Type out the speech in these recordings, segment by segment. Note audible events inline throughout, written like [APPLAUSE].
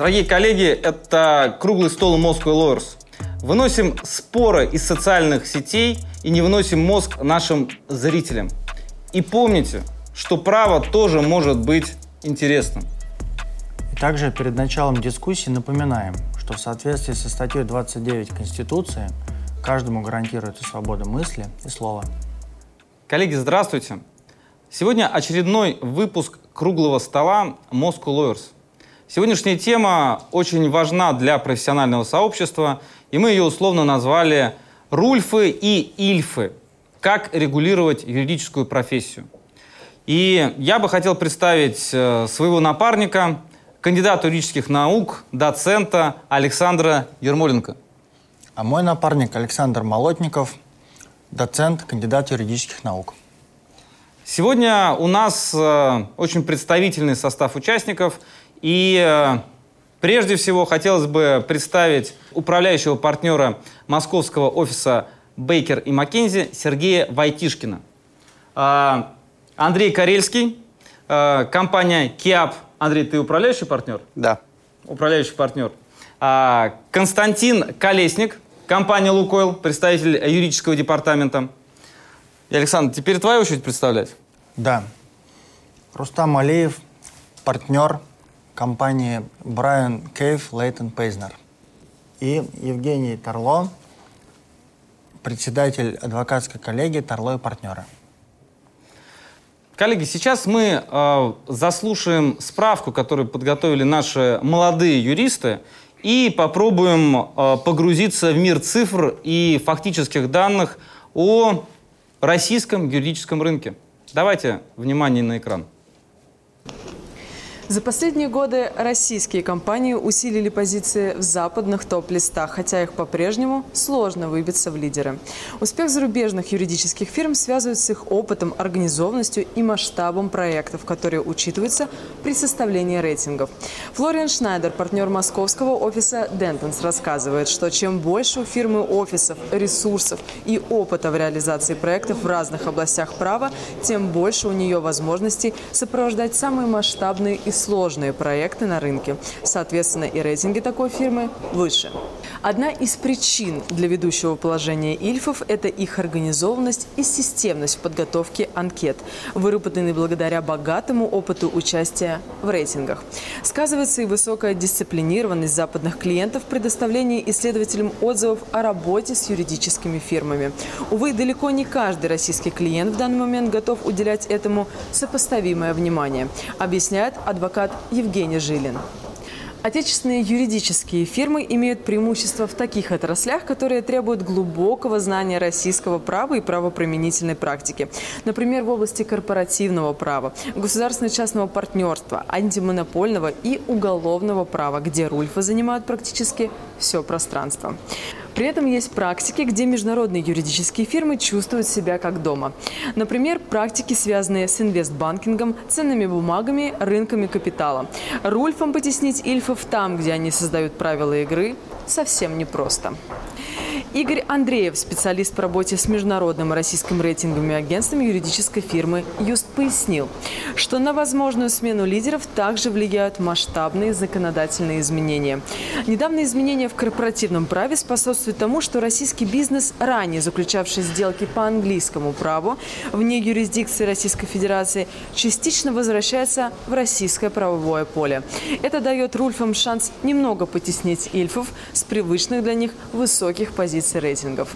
Дорогие коллеги, это круглый стол Moscow Lawyers. Выносим споры из социальных сетей и не выносим мозг нашим зрителям. И помните, что право тоже может быть интересным. Также перед началом дискуссии напоминаем, что в соответствии со статьей 29 Конституции каждому гарантируется свобода мысли и слова. Коллеги, здравствуйте! Сегодня очередной выпуск круглого стола Moscow Lawyers. Сегодняшняя тема очень важна для профессионального сообщества, и мы ее условно назвали «Рульфы и Ильфы. Как регулировать юридическую профессию». И я бы хотел представить э, своего напарника, кандидата юридических наук, доцента Александра Ермоленко. А мой напарник Александр Молотников, доцент, кандидат юридических наук. Сегодня у нас э, очень представительный состав участников, и э, прежде всего хотелось бы представить управляющего партнера московского офиса Бейкер и Маккензи Сергея Войтишкина. Э, Андрей Карельский, э, компания КИАП. Андрей, ты управляющий партнер? Да. Управляющий партнер. Э, Константин Колесник, компания «Лукойл», представитель юридического департамента. И, Александр, теперь твоя очередь представлять. Да. Рустам Алиев, партнер компании Брайан Кейв Лейтон Пейзнер. И Евгений Тарло, председатель адвокатской коллегии Тарло и партнеры. Коллеги, сейчас мы э, заслушаем справку, которую подготовили наши молодые юристы, и попробуем э, погрузиться в мир цифр и фактических данных о российском юридическом рынке. Давайте внимание на экран. За последние годы российские компании усилили позиции в западных топ-листах, хотя их по-прежнему сложно выбиться в лидеры. Успех зарубежных юридических фирм связывают с их опытом, организованностью и масштабом проектов, которые учитываются при составлении рейтингов. Флориан Шнайдер, партнер московского офиса Dentons, рассказывает, что чем больше у фирмы офисов, ресурсов и опыта в реализации проектов в разных областях права, тем больше у нее возможностей сопровождать самые масштабные и сложные проекты на рынке. Соответственно, и рейтинги такой фирмы выше. Одна из причин для ведущего положения ильфов – это их организованность и системность в подготовке анкет, выработанные благодаря богатому опыту участия в рейтингах. Сказывается и высокая дисциплинированность западных клиентов в предоставлении исследователям отзывов о работе с юридическими фирмами. Увы, далеко не каждый российский клиент в данный момент готов уделять этому сопоставимое внимание, объясняет адвокат Евгений Жилин. Отечественные юридические фирмы имеют преимущество в таких отраслях, которые требуют глубокого знания российского права и правоприменительной практики. Например, в области корпоративного права, государственно-частного партнерства, антимонопольного и уголовного права, где рульфы занимают практически все пространство. При этом есть практики, где международные юридические фирмы чувствуют себя как дома. Например, практики, связанные с инвестбанкингом, ценными бумагами, рынками капитала. Рульфом потеснить ильфов там, где они создают правила игры, совсем непросто. Игорь Андреев, специалист по работе с международным российским рейтинговыми агентствами юридической фирмы «Юст» пояснил, что на возможную смену лидеров также влияют масштабные законодательные изменения. Недавние изменения в корпоративном праве способствуют тому, что российский бизнес, ранее заключавший сделки по английскому праву вне юрисдикции Российской Федерации, частично возвращается в российское правовое поле. Это дает Рульфам шанс немного потеснить ильфов с привычных для них высоких позиций рейтингов.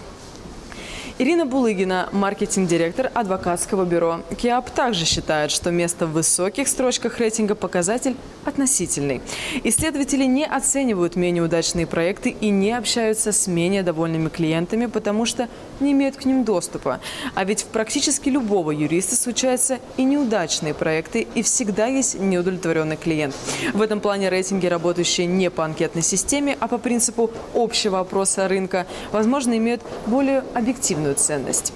Ирина Булыгина, маркетинг-директор адвокатского бюро КИАП, также считает, что место в высоких строчках рейтинга показатель относительный. Исследователи не оценивают менее удачные проекты и не общаются с менее довольными клиентами, потому что не имеют к ним доступа. А ведь в практически любого юриста случаются и неудачные проекты, и всегда есть неудовлетворенный клиент. В этом плане рейтинги, работающие не по анкетной системе, а по принципу общего опроса рынка, возможно, имеют более объективную ценность.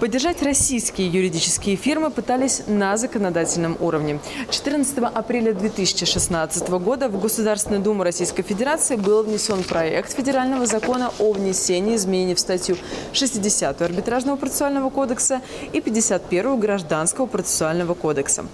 Поддержать российские юридические фирмы пытались на законодательном уровне. 14 апреля 2016 года в Государственную Думу Российской Федерации был внесен проект федерального закона о внесении изменений в статью 60-ю арбитражного процессуального кодекса и 51-ю гражданского процессуального кодекса.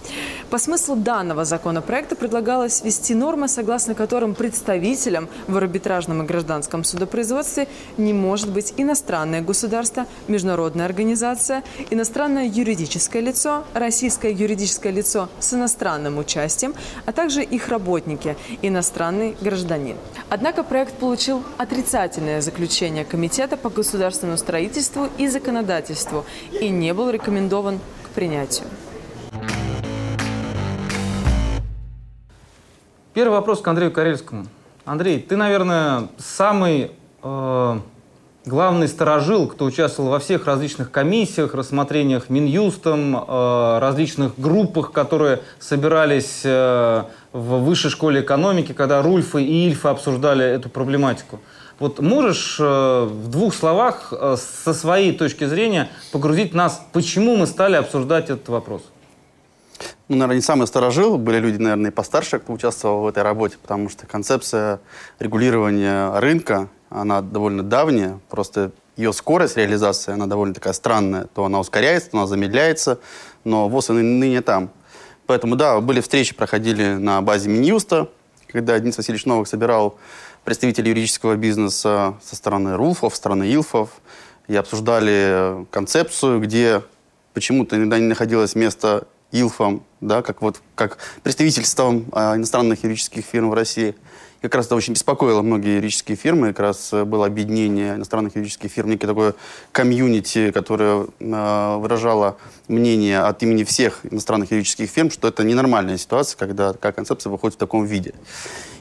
По смыслу данного законопроекта предлагалось ввести нормы, согласно которым представителем в арбитражном и гражданском судопроизводстве не может быть иностранное государство, международная организация, иностранное юридическое лицо, российское юридическое лицо с иностранным участием, а также их работники, иностранный гражданин. Однако проект получил отрицательное заключение Комитета по государственному строительству и законодательству и не был рекомендован к принятию. Первый вопрос к Андрею Карельскому. Андрей, ты, наверное, самый э, главный сторожил, кто участвовал во всех различных комиссиях, рассмотрениях Минюстом, э, различных группах, которые собирались э, в высшей школе экономики, когда Рульфы и Ильфы обсуждали эту проблематику. Вот можешь э, в двух словах э, со своей точки зрения погрузить нас, почему мы стали обсуждать этот вопрос? Ну, наверное, не самый старожил. Были люди, наверное, и постарше, кто участвовал в этой работе, потому что концепция регулирования рынка, она довольно давняя. Просто ее скорость реализации, она довольно такая странная. То она ускоряется, то она замедляется, но ВОЗ и ныне там. Поэтому, да, были встречи, проходили на базе Минюста, когда Денис Васильевич Новых собирал представителей юридического бизнеса со стороны РУФов, со стороны ИЛФов, и обсуждали концепцию, где почему-то иногда не находилось места ИЛФам, да, как, вот, как представительством а, иностранных юридических фирм в России. И как раз это очень беспокоило многие юридические фирмы. Как раз э, было объединение иностранных юридических фирм, некое такое комьюнити, которое э, выражало мнение от имени всех иностранных юридических фирм, что это ненормальная ситуация, когда такая концепция выходит в таком виде.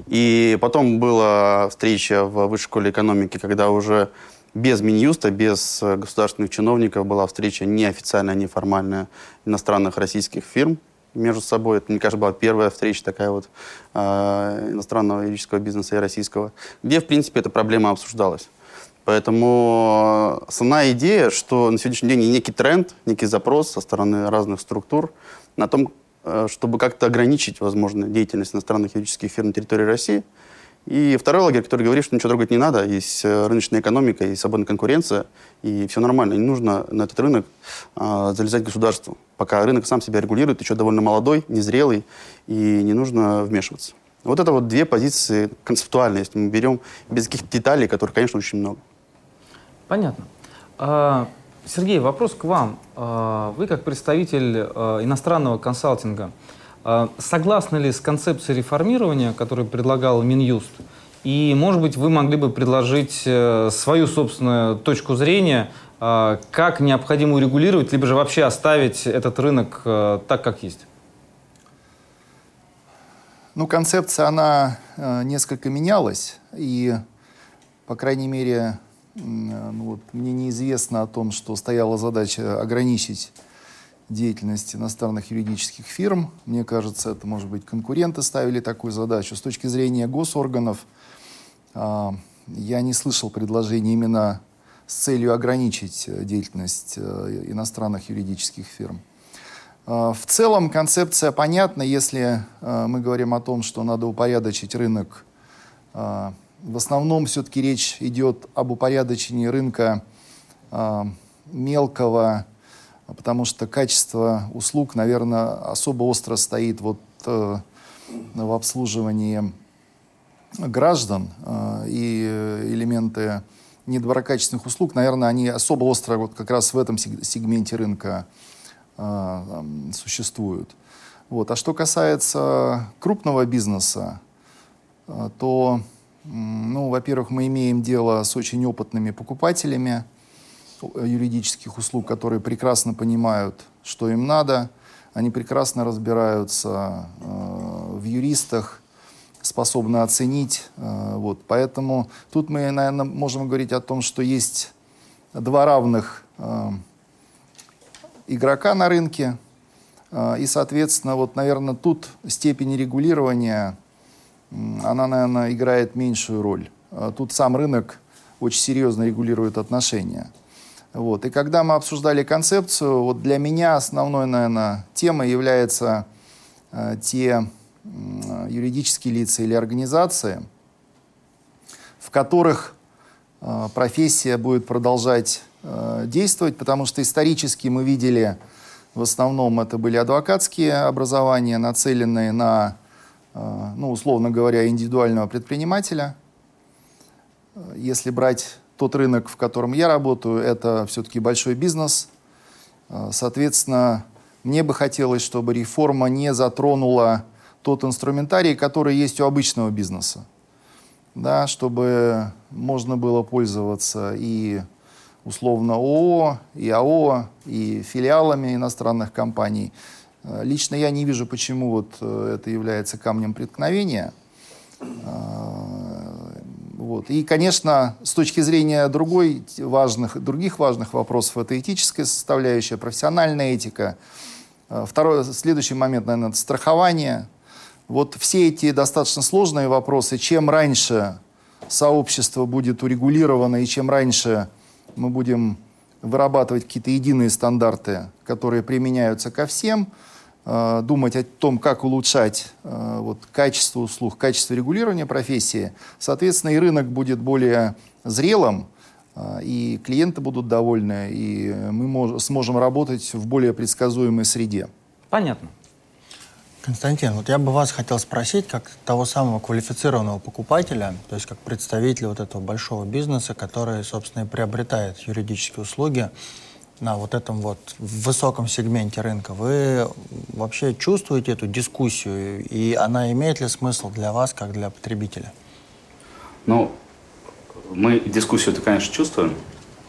И потом была встреча в Высшей школе экономики, когда уже без Минюста, без государственных чиновников была встреча неофициальная, неформальная иностранных российских фирм между собой. Это, мне кажется, была первая встреча такая вот э, иностранного юридического бизнеса и российского, где, в принципе, эта проблема обсуждалась. Поэтому основная идея, что на сегодняшний день некий тренд, некий запрос со стороны разных структур на том, чтобы как-то ограничить, возможно, деятельность иностранных юридических фирм на территории России – и второй лагерь, который говорит, что ничего трогать не надо, есть э, рыночная экономика, есть свободная конкуренция, и все нормально. Не нужно на этот рынок а, залезать государству. Пока рынок сам себя регулирует, еще довольно молодой, незрелый, и не нужно вмешиваться. Вот это вот две позиции концептуальные, если мы берем без каких-то деталей, которых, конечно, очень много. Понятно. А, Сергей, вопрос к вам. А, вы как представитель а, иностранного консалтинга, а, согласны ли с концепцией реформирования, которую предлагал Минюст? И, может быть, вы могли бы предложить э, свою собственную точку зрения, а, как необходимо урегулировать, либо же вообще оставить этот рынок э, так, как есть? Ну, концепция, она э, несколько менялась, и, по крайней мере, ну, вот, мне неизвестно о том, что стояла задача ограничить деятельность иностранных юридических фирм. Мне кажется, это, может быть, конкуренты ставили такую задачу. С точки зрения госорганов, э, я не слышал предложений именно с целью ограничить э, деятельность э, иностранных юридических фирм. Э, в целом концепция понятна, если э, мы говорим о том, что надо упорядочить рынок. В основном все-таки речь идет об упорядочении рынка э, мелкого, потому что качество услуг, наверное, особо остро стоит вот э, в обслуживании граждан э, и элементы недоброкачественных услуг, наверное, они особо остро вот как раз в этом сегменте рынка э, существуют. Вот. А что касается крупного бизнеса, э, то, ну, во-первых, мы имеем дело с очень опытными покупателями, юридических услуг, которые прекрасно понимают, что им надо, они прекрасно разбираются э, в юристах, способны оценить. Э, вот. Поэтому тут мы, наверное, можем говорить о том, что есть два равных э, игрока на рынке. Э, и, соответственно, вот, наверное, тут степень регулирования, она, наверное, играет меньшую роль. Э, тут сам рынок очень серьезно регулирует отношения. Вот. И когда мы обсуждали концепцию, вот для меня основной, наверное, темой является э, те э, юридические лица или организации, в которых э, профессия будет продолжать э, действовать, потому что исторически мы видели, в основном это были адвокатские образования, нацеленные на, ну, условно говоря, индивидуального предпринимателя. Если брать тот рынок, в котором я работаю, это все-таки большой бизнес. Э, соответственно, мне бы хотелось, чтобы реформа не затронула тот инструментарий, который есть у обычного бизнеса. Да, чтобы можно было пользоваться и условно ООО, и АО, и филиалами иностранных компаний. Э, лично я не вижу, почему вот э, это является камнем преткновения. Вот. И, конечно, с точки зрения другой важных, других важных вопросов, это этическая составляющая, профессиональная этика. Э, второй, следующий момент, наверное, это страхование. Вот все эти достаточно сложные вопросы, чем раньше сообщество будет урегулировано и чем раньше мы будем вырабатывать какие-то единые стандарты, которые применяются ко всем – Э, думать о том, как улучшать э, вот, качество услуг, качество регулирования профессии, соответственно, и рынок будет более зрелым, э, и клиенты будут довольны, и мы мож, сможем работать в более предсказуемой среде. Понятно. Константин, вот я бы вас хотел спросить, как того самого квалифицированного покупателя, то есть как представителя вот этого большого бизнеса, который, собственно, и приобретает юридические услуги, на вот этом вот высоком сегменте рынка, вы вообще чувствуете эту дискуссию, и она имеет ли смысл для вас, как для потребителя? Ну, мы дискуссию-то, конечно, чувствуем.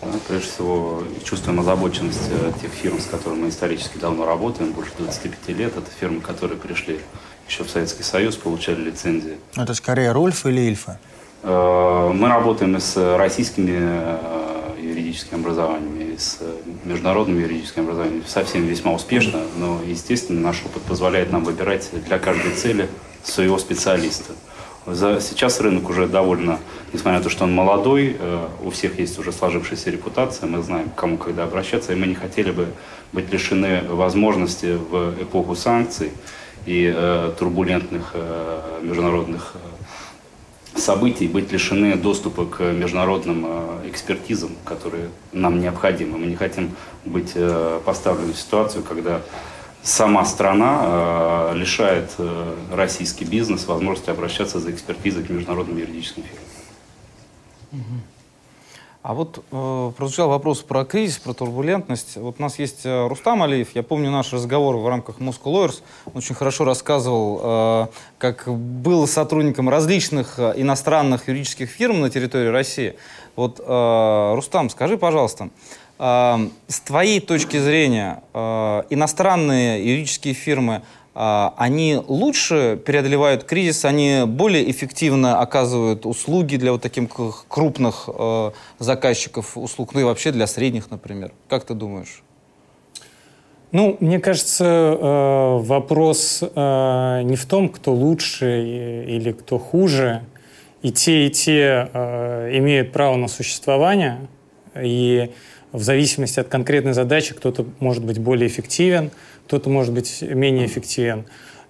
Да, прежде всего, чувствуем озабоченность э, тех фирм, с которыми мы исторически давно работаем, больше 25 лет. Это фирмы, которые пришли еще в Советский Союз, получали лицензии. Это скорее Рульф или Ильфа? Э, мы работаем с российскими э, юридическим образованием и с э, международным юридическим образованием совсем весьма успешно, но, естественно, наш опыт позволяет нам выбирать для каждой цели своего специалиста. За, сейчас рынок уже довольно, несмотря на то, что он молодой, э, у всех есть уже сложившаяся репутация, мы знаем, к кому когда обращаться, и мы не хотели бы быть лишены возможности в эпоху санкций и э, турбулентных э, международных э, событий быть лишены доступа к международным э, экспертизам, которые нам необходимы. Мы не хотим быть э, поставлены в ситуацию, когда сама страна э, лишает российский бизнес возможности обращаться за экспертизой к международным юридическим фирмам. А вот э, прозвучал вопрос про кризис, про турбулентность. Вот у нас есть э, Рустам Алиев. Я помню наш разговор в рамках Moscow Lawyers. Он очень хорошо рассказывал, э, как был сотрудником различных э, иностранных юридических фирм на территории России. Вот, э, Рустам, скажи, пожалуйста, э, с твоей точки зрения, э, иностранные юридические фирмы они лучше преодолевают кризис, они более эффективно оказывают услуги для вот таких крупных э, заказчиков услуг, ну и вообще для средних, например. Как ты думаешь? Ну, мне кажется, э, вопрос э, не в том, кто лучше или кто хуже. И те, и те имеют право на существование. И в зависимости от конкретной задачи кто-то может быть более эффективен, кто-то может быть менее эффективен.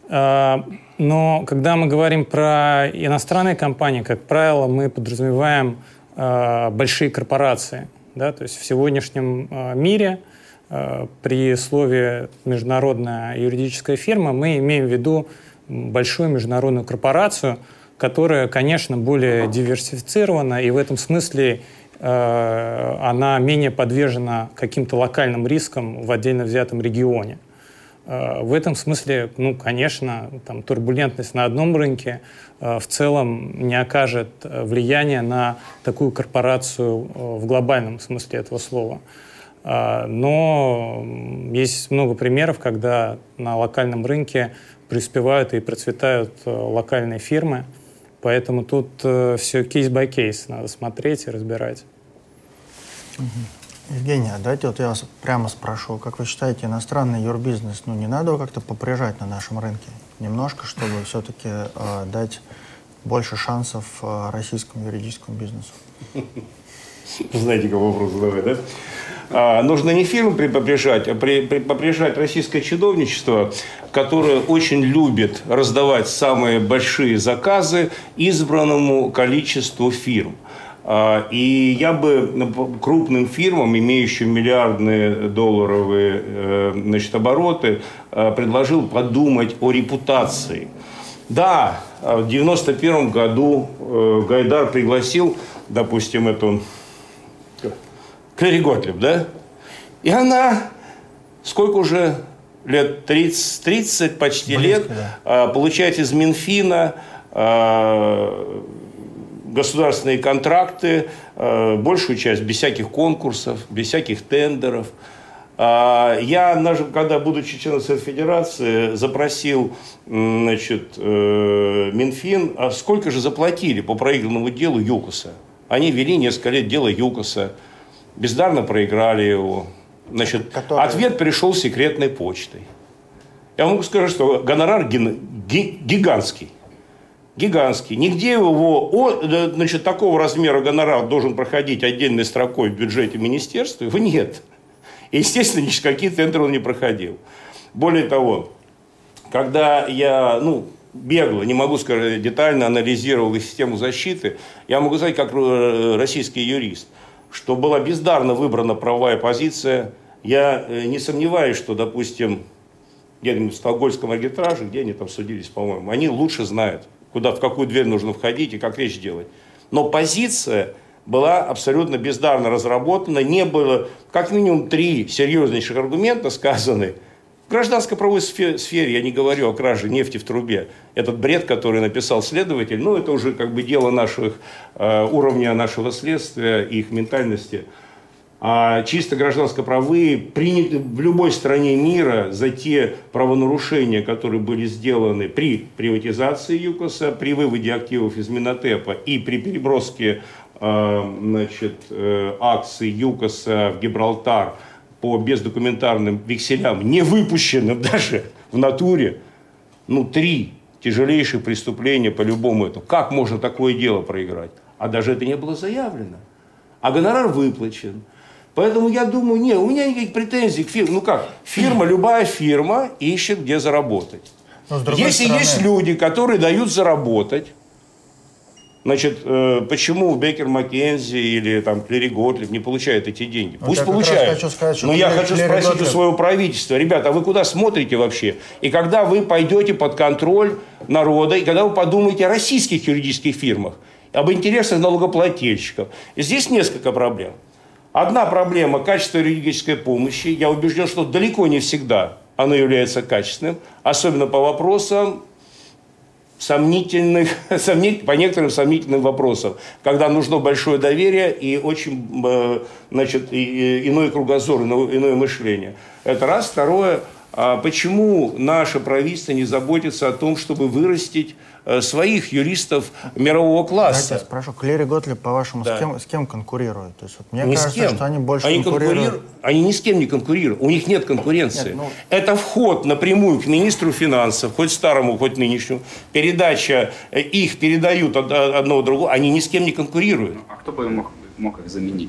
А, но когда мы говорим про иностранные компании, как правило, мы подразумеваем а, большие корпорации. Да? То есть в сегодняшнем а, мире при слове «международная юридическая фирма» мы имеем в виду большую международную корпорацию, которая, конечно, более диверсифицирована, и в этом смысле она менее подвержена каким-то локальным рискам в отдельно взятом регионе. Э, в этом смысле, ну, конечно, там, турбулентность на одном рынке э, в целом не окажет э, влияния на такую корпорацию в глобальном смысле этого слова. Но есть много примеров, когда на локальном рынке преуспевают и процветают локальные фирмы. Поэтому тут все case-by-case надо смотреть и разбирать. Угу. Евгения, давайте вот я вас прямо спрошу, как вы считаете, иностранный юрбизнес, ну не надо его как-то поприжать на нашем рынке немножко, чтобы все-таки э, дать больше шансов э, российскому юридическому бизнесу? Знаете, какой вопрос задавать, да? А, нужно не фирмы поприжать, а при, при, поприжать российское чиновничество, которое очень любит раздавать самые большие заказы избранному количеству фирм. А, и я бы ну, крупным фирмам, имеющим миллиардные долларовые э, значит, обороты, э, предложил подумать о репутации. Да, в 91 году э, Гайдар пригласил, допустим, эту Кэрри Готлиб, да? И она, сколько уже лет 30, 30 почти Близко, лет, да. получает из Минфина государственные контракты, э, большую часть без всяких конкурсов, без всяких тендеров. А, я, когда, будучи членом Совета Федерации, запросил значит, э, Минфин, а сколько же заплатили по проигранному делу ЮКОСа? Они вели несколько лет дело ЮКОСа, бездарно проиграли его. Значит, Который... Ответ пришел секретной почтой. Я могу сказать, что гонорар гигантский гигантский. Нигде его, о, значит, такого размера гонорар должен проходить отдельной строкой в бюджете министерства, его нет. И, естественно, какие тендеры он не проходил. Более того, когда я, ну, бегло, не могу сказать, детально анализировал систему защиты, я могу сказать, как э, российский юрист, что была бездарно выбрана правовая позиция. Я э, не сомневаюсь, что, допустим, где-нибудь в Стокгольмском арбитраже, где они там судились, по-моему, они лучше знают, куда, в какую дверь нужно входить и как речь делать. Но позиция была абсолютно бездарно разработана, не было как минимум три серьезнейших аргумента сказаны. В гражданской правовой сфере я не говорю о краже нефти в трубе. Этот бред, который написал следователь, ну это уже как бы дело наших, э, уровня нашего следствия и их ментальности – а чисто гражданско-правые приняты в любой стране мира за те правонарушения, которые были сделаны при приватизации ЮКОСа, при выводе активов из Минотепа и при переброске э, значит, э, акций ЮКОСа в Гибралтар по бездокументарным векселям, не выпущенным даже в натуре, ну, три тяжелейших преступления по любому этому. Как можно такое дело проиграть? А даже это не было заявлено. А гонорар выплачен. Поэтому я думаю, не, у меня никаких претензий к фирме. Ну как, фирма, любая фирма ищет, где заработать. Если стороны... есть люди, которые дают заработать, Значит, э, почему Бекер Маккензи или там Клери Готлиб не получают эти деньги? Вот Пусть получают. Хочу сказать, Но я хочу Клери спросить Готлиб... у своего правительства, ребята, а вы куда смотрите вообще? И когда вы пойдете под контроль народа, и когда вы подумаете о российских юридических фирмах, об интересах налогоплательщиков, здесь несколько проблем. Одна проблема – качество юридической помощи. Я убежден, что далеко не всегда оно является качественным, особенно по вопросам сомнительных, [LAUGHS] по некоторым сомнительным вопросам, когда нужно большое доверие и очень э, значит, иной кругозор, иное мышление. Это раз. Второе, почему наше правительство не заботится о том, чтобы вырастить Э, своих юристов мирового класса. Я спрошу, Клери Готлиб, по-вашему, да. с, кем, с кем конкурирует? То есть, вот, мне ни кажется, что они больше они конкурируют... конкурируют... Они ни с кем не конкурируют. У них нет конкуренции. Нет, ну... Это вход напрямую к министру финансов, хоть старому, хоть нынешнему. Передача, э, их передают одного другого, они ни с кем не конкурируют. А кто бы мог, мог их заменить?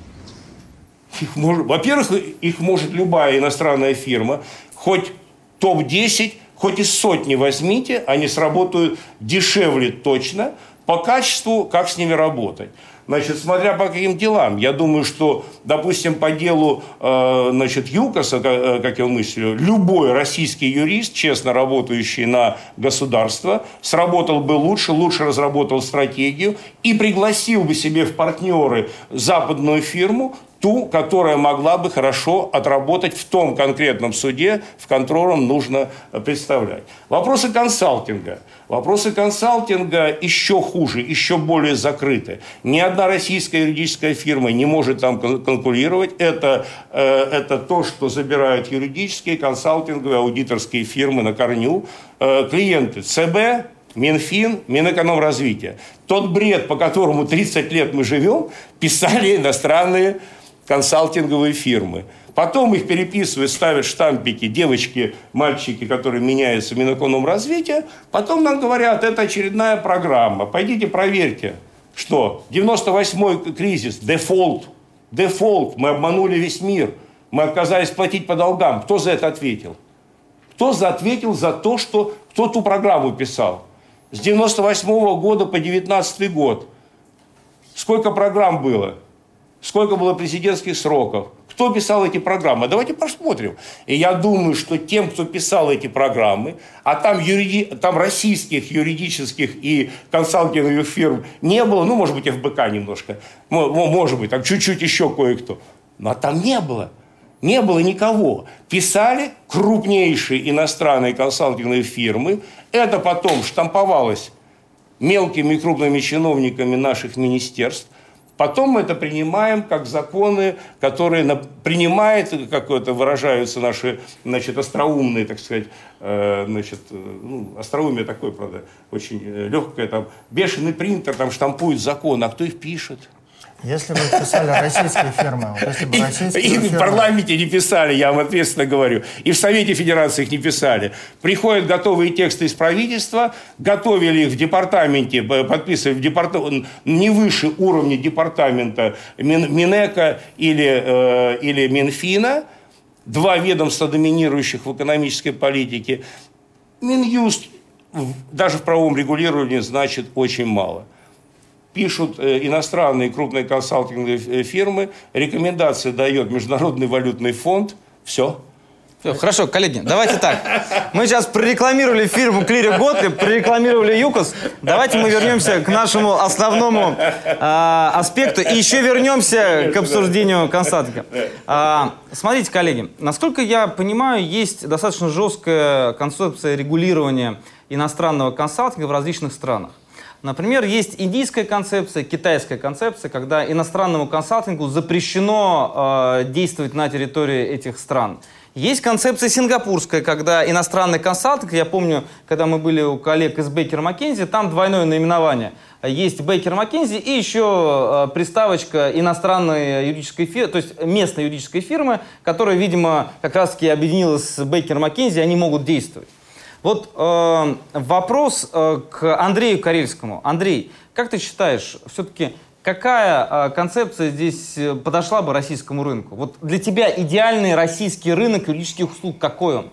Во-первых, их может любая иностранная фирма, хоть топ-10 хоть из сотни возьмите, они сработают дешевле точно, по качеству, как с ними работать. Значит, смотря по каким делам. Я думаю, что, допустим, по делу э, значит, ЮКОСа, э, как я мыслю, любой российский юрист, честно работающий на государство, сработал бы лучше, лучше разработал стратегию и пригласил бы себе в партнеры западную фирму, ту, которая могла бы хорошо отработать в том конкретном суде, в котором нужно представлять. Вопросы консалтинга. Вопросы консалтинга еще хуже, еще более закрыты. Ни одна российская юридическая фирма не может там конкурировать. Это, э, это то, что забирают юридические, консалтинговые, аудиторские фирмы на корню. Э, клиенты ЦБ, Минфин, Минэкономразвитие. Тот бред, по которому 30 лет мы живем, писали иностранные консалтинговые фирмы. Потом их переписывают, ставят штампики девочки, мальчики, которые меняются в Минэкономразвития. Потом нам говорят, это очередная программа. Пойдите проверьте, что 98-й кризис, дефолт, дефолт, мы обманули весь мир, мы отказались платить по долгам. Кто за это ответил? Кто за ответил за то, что кто ту программу писал? С 98 -го года по 19 год Сколько программ было? Сколько было президентских сроков? Кто писал эти программы? Давайте посмотрим. И я думаю, что тем, кто писал эти программы, а там, юриди... там российских юридических и консалтинговых фирм не было, ну, может быть, ФБК немножко, может быть, там чуть-чуть еще кое-кто, но там не было. Не было никого. Писали крупнейшие иностранные консалтинговые фирмы. Это потом штамповалось мелкими и крупными чиновниками наших министерств. Потом мы это принимаем как законы, которые принимает, как это выражаются наши значит, остроумные, так сказать, э, значит, э, ну, остроумие такое, правда, очень э, легкое, там, бешеный принтер там штампует законы, а кто их пишет? Если бы писали российские фирмы, вот если бы российские и, фирмы... в парламенте не писали, я вам ответственно говорю. И в Совете Федерации их не писали. Приходят готовые тексты из правительства, готовили их в департаменте, подписывали в департамент, не выше уровня департамента Мин, Минэка или, э, или Минфина, два ведомства, доминирующих в экономической политике. Минюст даже в правовом регулировании значит очень мало пишут э, иностранные крупные консалтинговые э, фирмы, рекомендации дает Международный валютный фонд, все. Все, хорошо, коллеги, давайте так. Мы сейчас прорекламировали фирму Клири Готлиб, прорекламировали ЮКОС. Давайте мы вернемся к нашему основному э, аспекту и еще вернемся к обсуждению консалтинга. А, смотрите, коллеги, насколько я понимаю, есть достаточно жесткая концепция регулирования иностранного консалтинга в различных странах. Например, есть индийская концепция, китайская концепция, когда иностранному консалтингу запрещено э, действовать на территории этих стран. Есть концепция сингапурская, когда иностранный консалтинг, я помню, когда мы были у коллег из Бейкер Маккензи, там двойное наименование. Есть Бейкер Маккензи и еще э, приставочка иностранной юридической фирмы, то есть местной юридической фирмы, которая, видимо, как раз-таки объединилась с Бейкер Маккензи, они могут действовать. Вот э, вопрос э, к Андрею Карельскому. Андрей, как ты считаешь, все-таки какая э, концепция здесь э, подошла бы российскому рынку? Вот для тебя идеальный российский рынок юридических услуг какой он?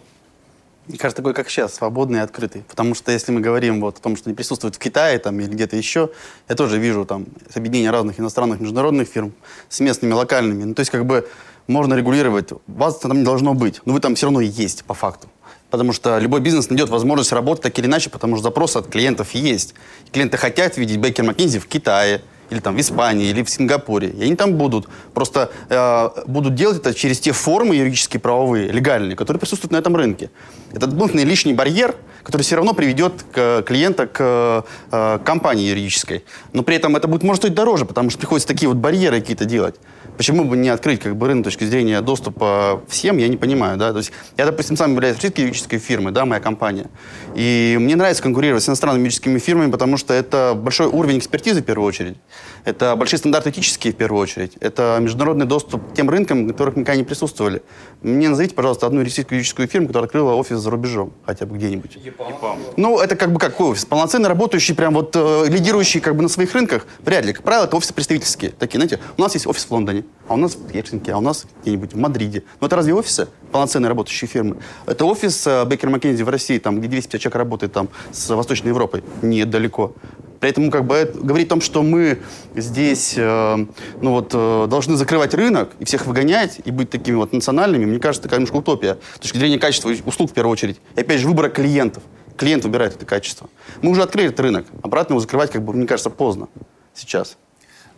Мне кажется, такой, как сейчас, свободный и открытый. Потому что если мы говорим вот о том, что они присутствуют в Китае там, или где-то еще, я тоже вижу там объединение разных иностранных международных фирм с местными, локальными. Ну, то есть как бы можно регулировать. Вас там не должно быть, но вы там все равно есть по факту. Потому что любой бизнес найдет возможность работать так или иначе, потому что запрос от клиентов есть. Клиенты хотят видеть Бекер Маккензи в Китае, или там в Испании, или в Сингапуре. И они там будут. Просто э, будут делать это через те формы юридические, правовые, легальные, которые присутствуют на этом рынке. Это дополнительный лишний барьер, который все равно приведет к, клиента к э, компании юридической. Но при этом это будет, может стоить дороже, потому что приходится такие вот барьеры какие-то делать. Почему бы не открыть как бы рынок с точки зрения доступа всем, я не понимаю, да. То есть я, допустим, сам являюсь российской юридической фирмой, да, моя компания. И мне нравится конкурировать с иностранными юридическими фирмами, потому что это большой уровень экспертизы в первую очередь. Это большие стандарты этические в первую очередь. Это международный доступ к тем рынкам, которых никогда не присутствовали. Мне назовите, пожалуйста, одну российскую юридическую фирму, которая открыла офис за рубежом, хотя бы где-нибудь. ЕПАМ. Ну, это как бы какой офис? Полноценный, работающий, прям вот э, лидирующий как бы на своих рынках? Вряд ли. Как правило, это офисы представительские. Такие, знаете, у нас есть офис в Лондоне, а у нас в Хельсинки, а у нас где-нибудь в Мадриде. Но это разве офисы? Полноценные работающие фирмы. Это офис э, Бекер Маккензи в России, там, где 250 человек работает там, с Восточной Европой. Нет, далеко. Поэтому как бы это говорить о том, что мы здесь э, ну вот, э, должны закрывать рынок и всех выгонять и быть такими вот национальными, мне кажется, это, конечно, утопия. С точки зрения качества услуг в первую очередь. И опять же, выбора клиентов. Клиент выбирает это качество. Мы уже открыли этот рынок. Обратно его закрывать, как бы, мне кажется, поздно сейчас.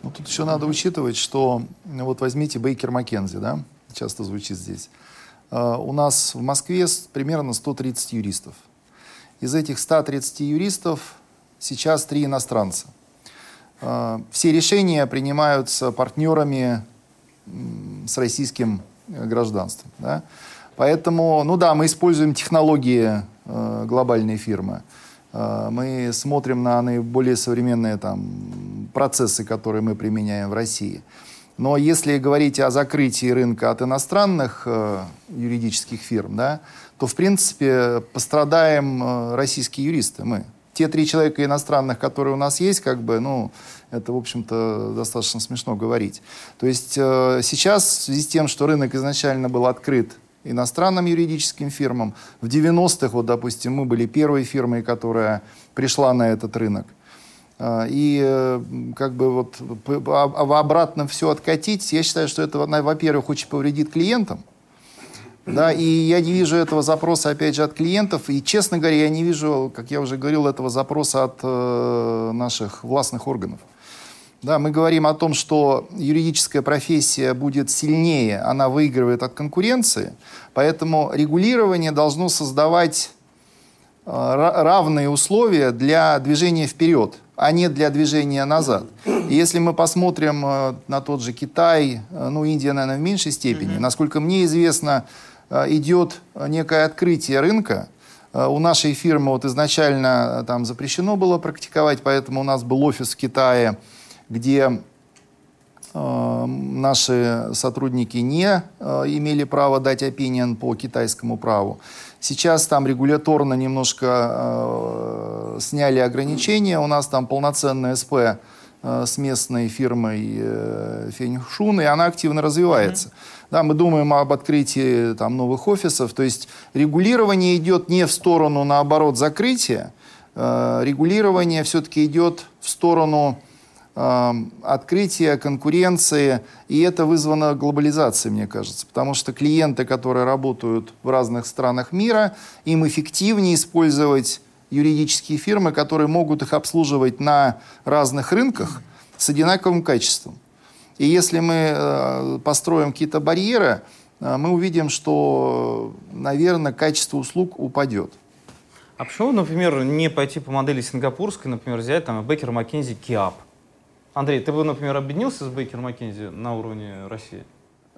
Ну, тут еще надо учитывать, что вот возьмите Бейкер Маккензи, да, часто звучит здесь. Uh, у нас в Москве примерно 130 юристов. Из этих 130 юристов сейчас три иностранца. Uh, все решения принимаются партнерами с российским э, гражданством. Да? Поэтому, ну да, мы используем технологии э, глобальной фирмы. Э, мы смотрим на наиболее современные там, процессы, которые мы применяем в России. Но если говорить о закрытии рынка от иностранных э, юридических фирм, да, то, в принципе, пострадаем э, российские юристы, мы. Те три человека иностранных, которые у нас есть, как бы, ну, это, в общем-то, достаточно смешно говорить. То есть э, сейчас, в связи с тем, что рынок изначально был открыт иностранным юридическим фирмам. В 90-х, вот, допустим, мы были первой фирмой, которая пришла на этот рынок. э, и э, как бы вот обратно все откатить, я считаю, что это, во-первых, очень повредит клиентам, да, и я не вижу этого запроса, опять же, от клиентов. И, честно говоря, я не вижу, как я уже говорил, этого запроса от э, наших властных органов. Да, мы говорим о том, что юридическая профессия будет сильнее, она выигрывает от конкуренции, поэтому регулирование должно создавать э, равные условия для движения вперед, а не для движения назад. И если мы посмотрим э, на тот же Китай, э, ну, Индия, наверное, в меньшей степени, mm-hmm. насколько мне известно, идет некое открытие рынка, у нашей фирмы вот изначально там запрещено было практиковать, поэтому у нас был офис в Китае, где э, наши сотрудники не э, имели права дать опинион по китайскому праву. Сейчас там регуляторно немножко э, сняли ограничения. У нас там полноценная СП с местной фирмой Феньшун, и она активно развивается. Mm-hmm. Да, мы думаем об открытии там, новых офисов. То есть регулирование идет не в сторону, наоборот, закрытия. Регулирование все-таки идет в сторону открытия, конкуренции. И это вызвано глобализацией, мне кажется. Потому что клиенты, которые работают в разных странах мира, им эффективнее использовать юридические фирмы, которые могут их обслуживать на разных рынках с одинаковым качеством. И если мы э, построим какие-то барьеры, э, мы увидим, что, наверное, качество услуг упадет. А почему, например, не пойти по модели сингапурской, например, взять там Бекер Маккензи Киап? Андрей, ты бы, например, объединился с Бейкер Маккензи на уровне России?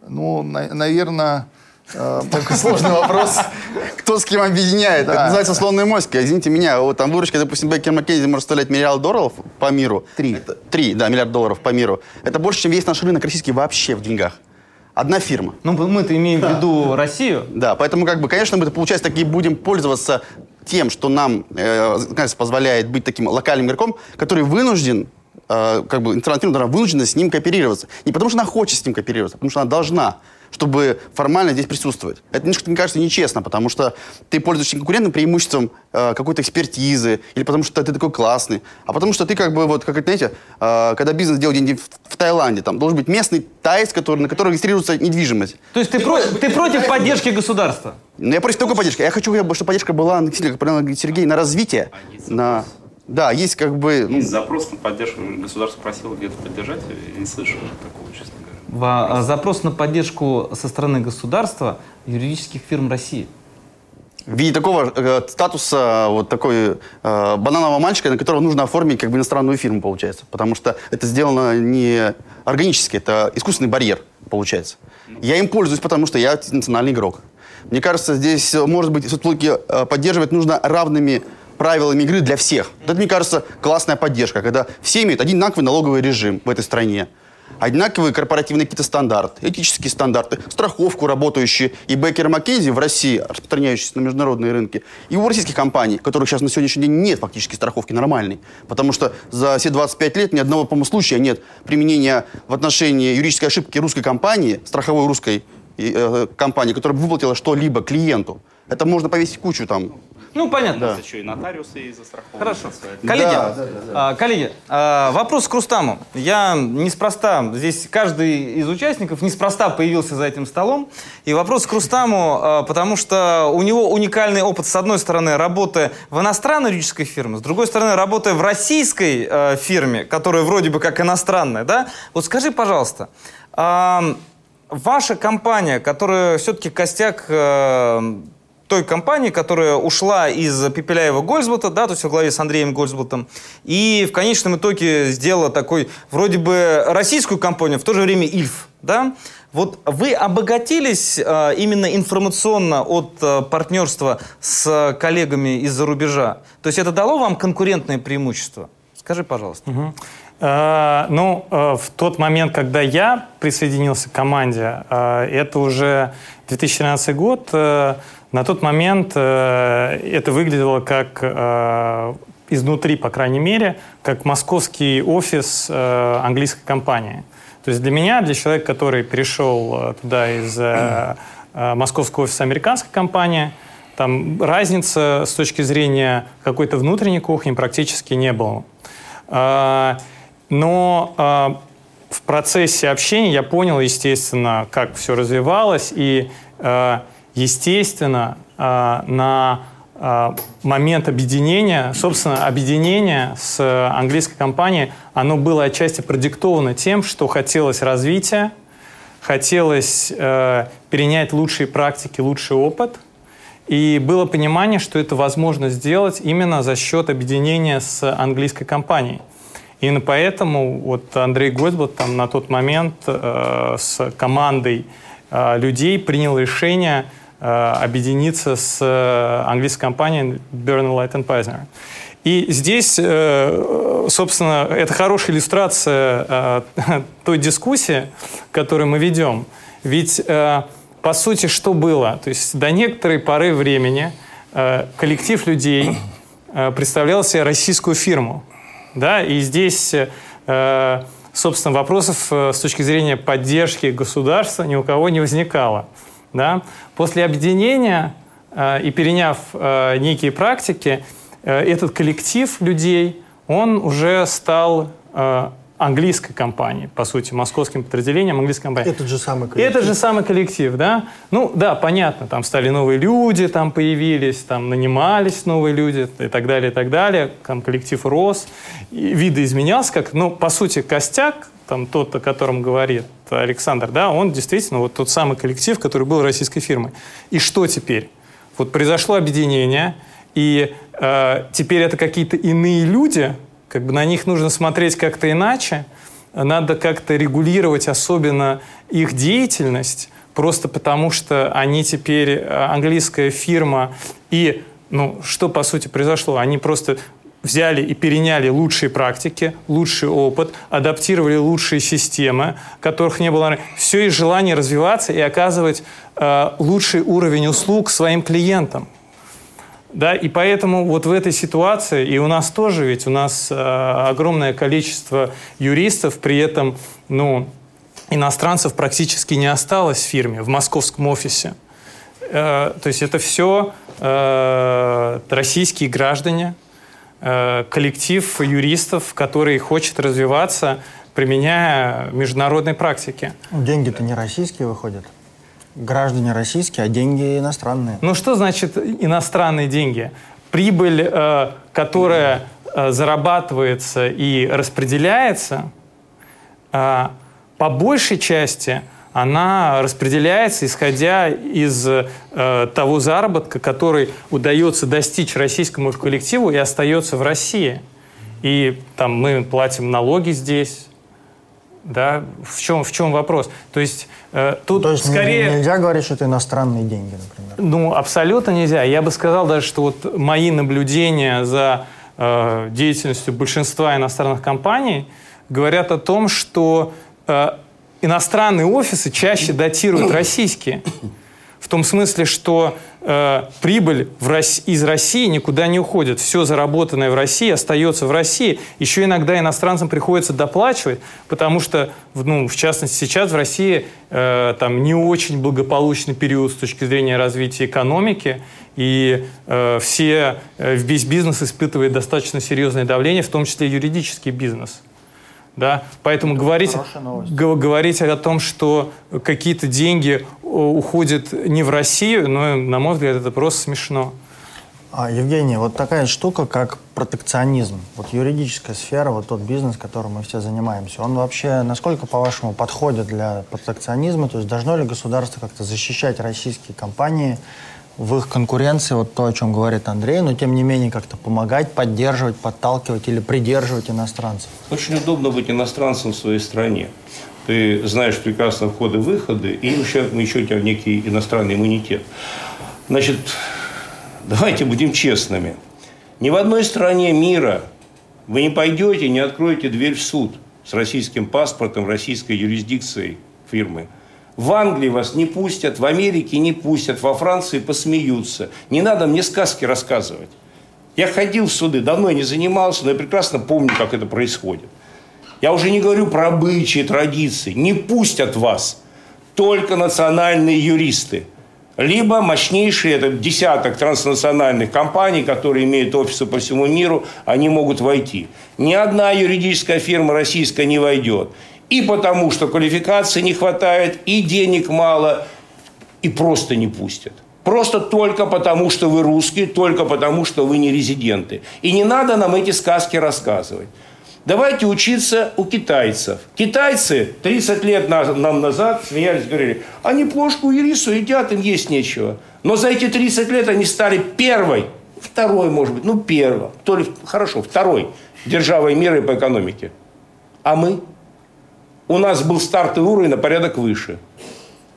Ну, на, наверное, Э, такой сложный вопрос. [LAUGHS] Кто с кем объединяет? Это называется слонная моська. Извините меня, вот там выручка, допустим, Беккер Маккензи может составлять миллиард долларов по миру. Три. Три, да, миллиард долларов по миру. Это больше, чем весь наш рынок российский вообще в деньгах. Одна фирма. Ну, мы-то имеем в виду [LAUGHS] Россию. Да, поэтому, как бы, конечно, мы, получается, такие будем пользоваться тем, что нам э, позволяет быть таким локальным игроком, который вынужден э, как бы интернет вынуждена с ним кооперироваться. Не потому, что она хочет с ним кооперироваться, а потому что она должна чтобы формально здесь присутствовать. Это мне кажется, нечестно, потому что ты пользуешься конкурентным преимуществом э, какой-то экспертизы, или потому что ты такой классный, а потому что ты как бы, вот, как это, знаете, э, когда бизнес делает где-нибудь в, в Таиланде, там должен быть местный тайс, который, на который регистрируется недвижимость. То есть ты, ты, про, ты против поддержки государства? Ну, я против такой поддержки. Я хочу, чтобы поддержка была, как Сергей, на развитие, на... Да, есть как бы... Есть запрос на поддержку. Государство просило где-то поддержать, я не слышал такого, честно а, запрос на поддержку со стороны государства юридических фирм России? В виде такого э, статуса вот такой э, бананового мальчика, на которого нужно оформить как бы иностранную фирму, получается. Потому что это сделано не органически, это искусственный барьер, получается. Я им пользуюсь, потому что я национальный игрок. Мне кажется, здесь, может быть, все-таки э, поддерживать нужно равными правилами игры для всех. Это, мне кажется, классная поддержка, когда все имеют одинаковый налоговый режим в этой стране одинаковые корпоративные какие-то стандарты, этические стандарты, страховку работающие и Беккер Маккензи в России, распространяющиеся на международные рынки, и у российских компаний, которых сейчас на сегодняшний день нет фактически страховки нормальной. Потому что за все 25 лет ни одного, по-моему, случая нет применения в отношении юридической ошибки русской компании, страховой русской э, компании, которая выплатила что-либо клиенту. Это можно повесить кучу там ну, понятно. Да. Еще и нотариусы и застрахованы. Хорошо. Коллеги, да, да, да, да. А, коллеги а, вопрос к Рустаму. Я неспроста, здесь каждый из участников неспроста появился за этим столом. И вопрос к Рустаму, а, потому что у него уникальный опыт, с одной стороны, работы в иностранной юридической фирме, с другой стороны, работы в российской а, фирме, которая вроде бы как иностранная, да? Вот скажи, пожалуйста, а, ваша компания, которая все-таки костяк а, той компании, которая ушла из Пепеляева Гольцбута, да, то есть во главе с Андреем Гольцбутом, и в конечном итоге сделала такой вроде бы российскую компанию, в то же время Ильф, да. Вот вы обогатились э, именно информационно от э, партнерства с коллегами из-за рубежа? То есть это дало вам конкурентное преимущество? Скажи, пожалуйста. Угу. Э, ну, э, в тот момент, когда я присоединился к команде, э, это уже 2013 год, э, на тот момент э, это выглядело как э, изнутри, по крайней мере, как московский офис э, английской компании. То есть для меня, для человека, который перешел э, туда из э, э, московского офиса американской компании, там разницы с точки зрения какой-то внутренней кухни практически не было. Но в процессе общения я понял, естественно, как все развивалось, и, естественно, на момент объединения, собственно, объединение с английской компанией, оно было отчасти продиктовано тем, что хотелось развития, хотелось э, перенять лучшие практики, лучший опыт, и было понимание, что это возможно сделать именно за счет объединения с английской компанией. Именно поэтому вот Андрей Гойсблат там на тот момент э, с командой э, людей принял решение э, объединиться с э, английской компанией Burnell Light and Pfizer. И здесь, э, собственно, это хорошая иллюстрация э, [LAUGHS] той дискуссии, которую мы ведем. Ведь, э, по сути, что было? То есть до некоторой поры времени коллектив людей представлял себе российскую фирму. Да? И здесь, собственно, вопросов с точки зрения поддержки государства ни у кого не возникало. Да? После объединения и переняв некие практики, Э, этот коллектив людей, он уже стал э, английской компанией, по сути, московским подразделением английской компании. Этот же самый коллектив. Этот же самый коллектив, да. Ну, да, понятно, там стали новые люди, там появились, там нанимались новые люди и так далее, и так далее. Там коллектив рос, и видоизменялся, как, ну, по сути, костяк, там тот, о котором говорит Александр, да, он действительно вот тот самый коллектив, который был российской фирмой. И что теперь? Вот произошло объединение – и э, теперь это какие-то иные люди, как бы на них нужно смотреть как-то иначе, надо как-то регулировать особенно их деятельность, просто потому что они теперь э, английская фирма, и ну, что по сути произошло? Они просто взяли и переняли лучшие практики, лучший опыт, адаптировали лучшие системы, которых не было. Все из желания развиваться и оказывать э, лучший уровень услуг своим клиентам. Да, и поэтому вот в этой ситуации, и у нас тоже, ведь у нас э, огромное количество юристов, при этом, ну, иностранцев практически не осталось в фирме, в московском офисе. Э, то есть это все э, российские граждане, коллектив юристов, который хочет развиваться, применяя международные практики. Деньги-то не российские выходят граждане российские, а деньги иностранные. Ну что значит иностранные деньги? Прибыль, э, которая э, зарабатывается и распределяется, э, по большей части она распределяется, исходя из э, того заработка, который удается достичь российскому коллективу и остается в России. И там мы платим налоги здесь, да, в чем, в чем вопрос? То есть э, тут То есть скорее... нельзя говорить, что это иностранные деньги, например? Ну, абсолютно нельзя. Я бы сказал даже, что вот мои наблюдения за э, деятельностью большинства иностранных компаний говорят о том, что э, иностранные офисы чаще датируют [COUGHS] российские. В том смысле, что э, прибыль в Рос... из России никуда не уходит. Все заработанное в России остается в России. Еще иногда иностранцам приходится доплачивать, потому что, ну, в частности, сейчас в России э, там не очень благополучный период с точки зрения развития экономики, и э, все, э, весь бизнес испытывает достаточно серьезное давление, в том числе юридический бизнес. Да? Поэтому говорить, говорить о том, что какие-то деньги уходят не в Россию, но, на мой взгляд, это просто смешно. А, Евгений, вот такая штука, как протекционизм. Вот юридическая сфера, вот тот бизнес, которым мы все занимаемся, он вообще насколько, по-вашему, подходит для протекционизма? То есть должно ли государство как-то защищать российские компании в их конкуренции, вот то, о чем говорит Андрей, но тем не менее как-то помогать, поддерживать, подталкивать или придерживать иностранцев? Очень удобно быть иностранцем в своей стране. Ты знаешь прекрасно входы-выходы, и еще, еще у тебя некий иностранный иммунитет. Значит, давайте будем честными. Ни в одной стране мира вы не пойдете, не откроете дверь в суд с российским паспортом, российской юрисдикцией фирмы – в Англии вас не пустят, в Америке не пустят, во Франции посмеются. Не надо мне сказки рассказывать. Я ходил в суды, давно я не занимался, но я прекрасно помню, как это происходит. Я уже не говорю про обычаи, традиции. Не пустят вас только национальные юристы. либо мощнейшие, это десяток транснациональных компаний, которые имеют офисы по всему миру, они могут войти. Ни одна юридическая фирма российская не войдет. И потому, что квалификации не хватает, и денег мало, и просто не пустят. Просто только потому, что вы русские, только потому, что вы не резиденты. И не надо нам эти сказки рассказывать. Давайте учиться у китайцев. Китайцы 30 лет нам назад смеялись, говорили, они плошку и рису едят, им есть нечего. Но за эти 30 лет они стали первой, второй, может быть, ну первой, то ли, хорошо, второй державой мира по экономике. А мы? У нас был стартовый уровень на порядок выше.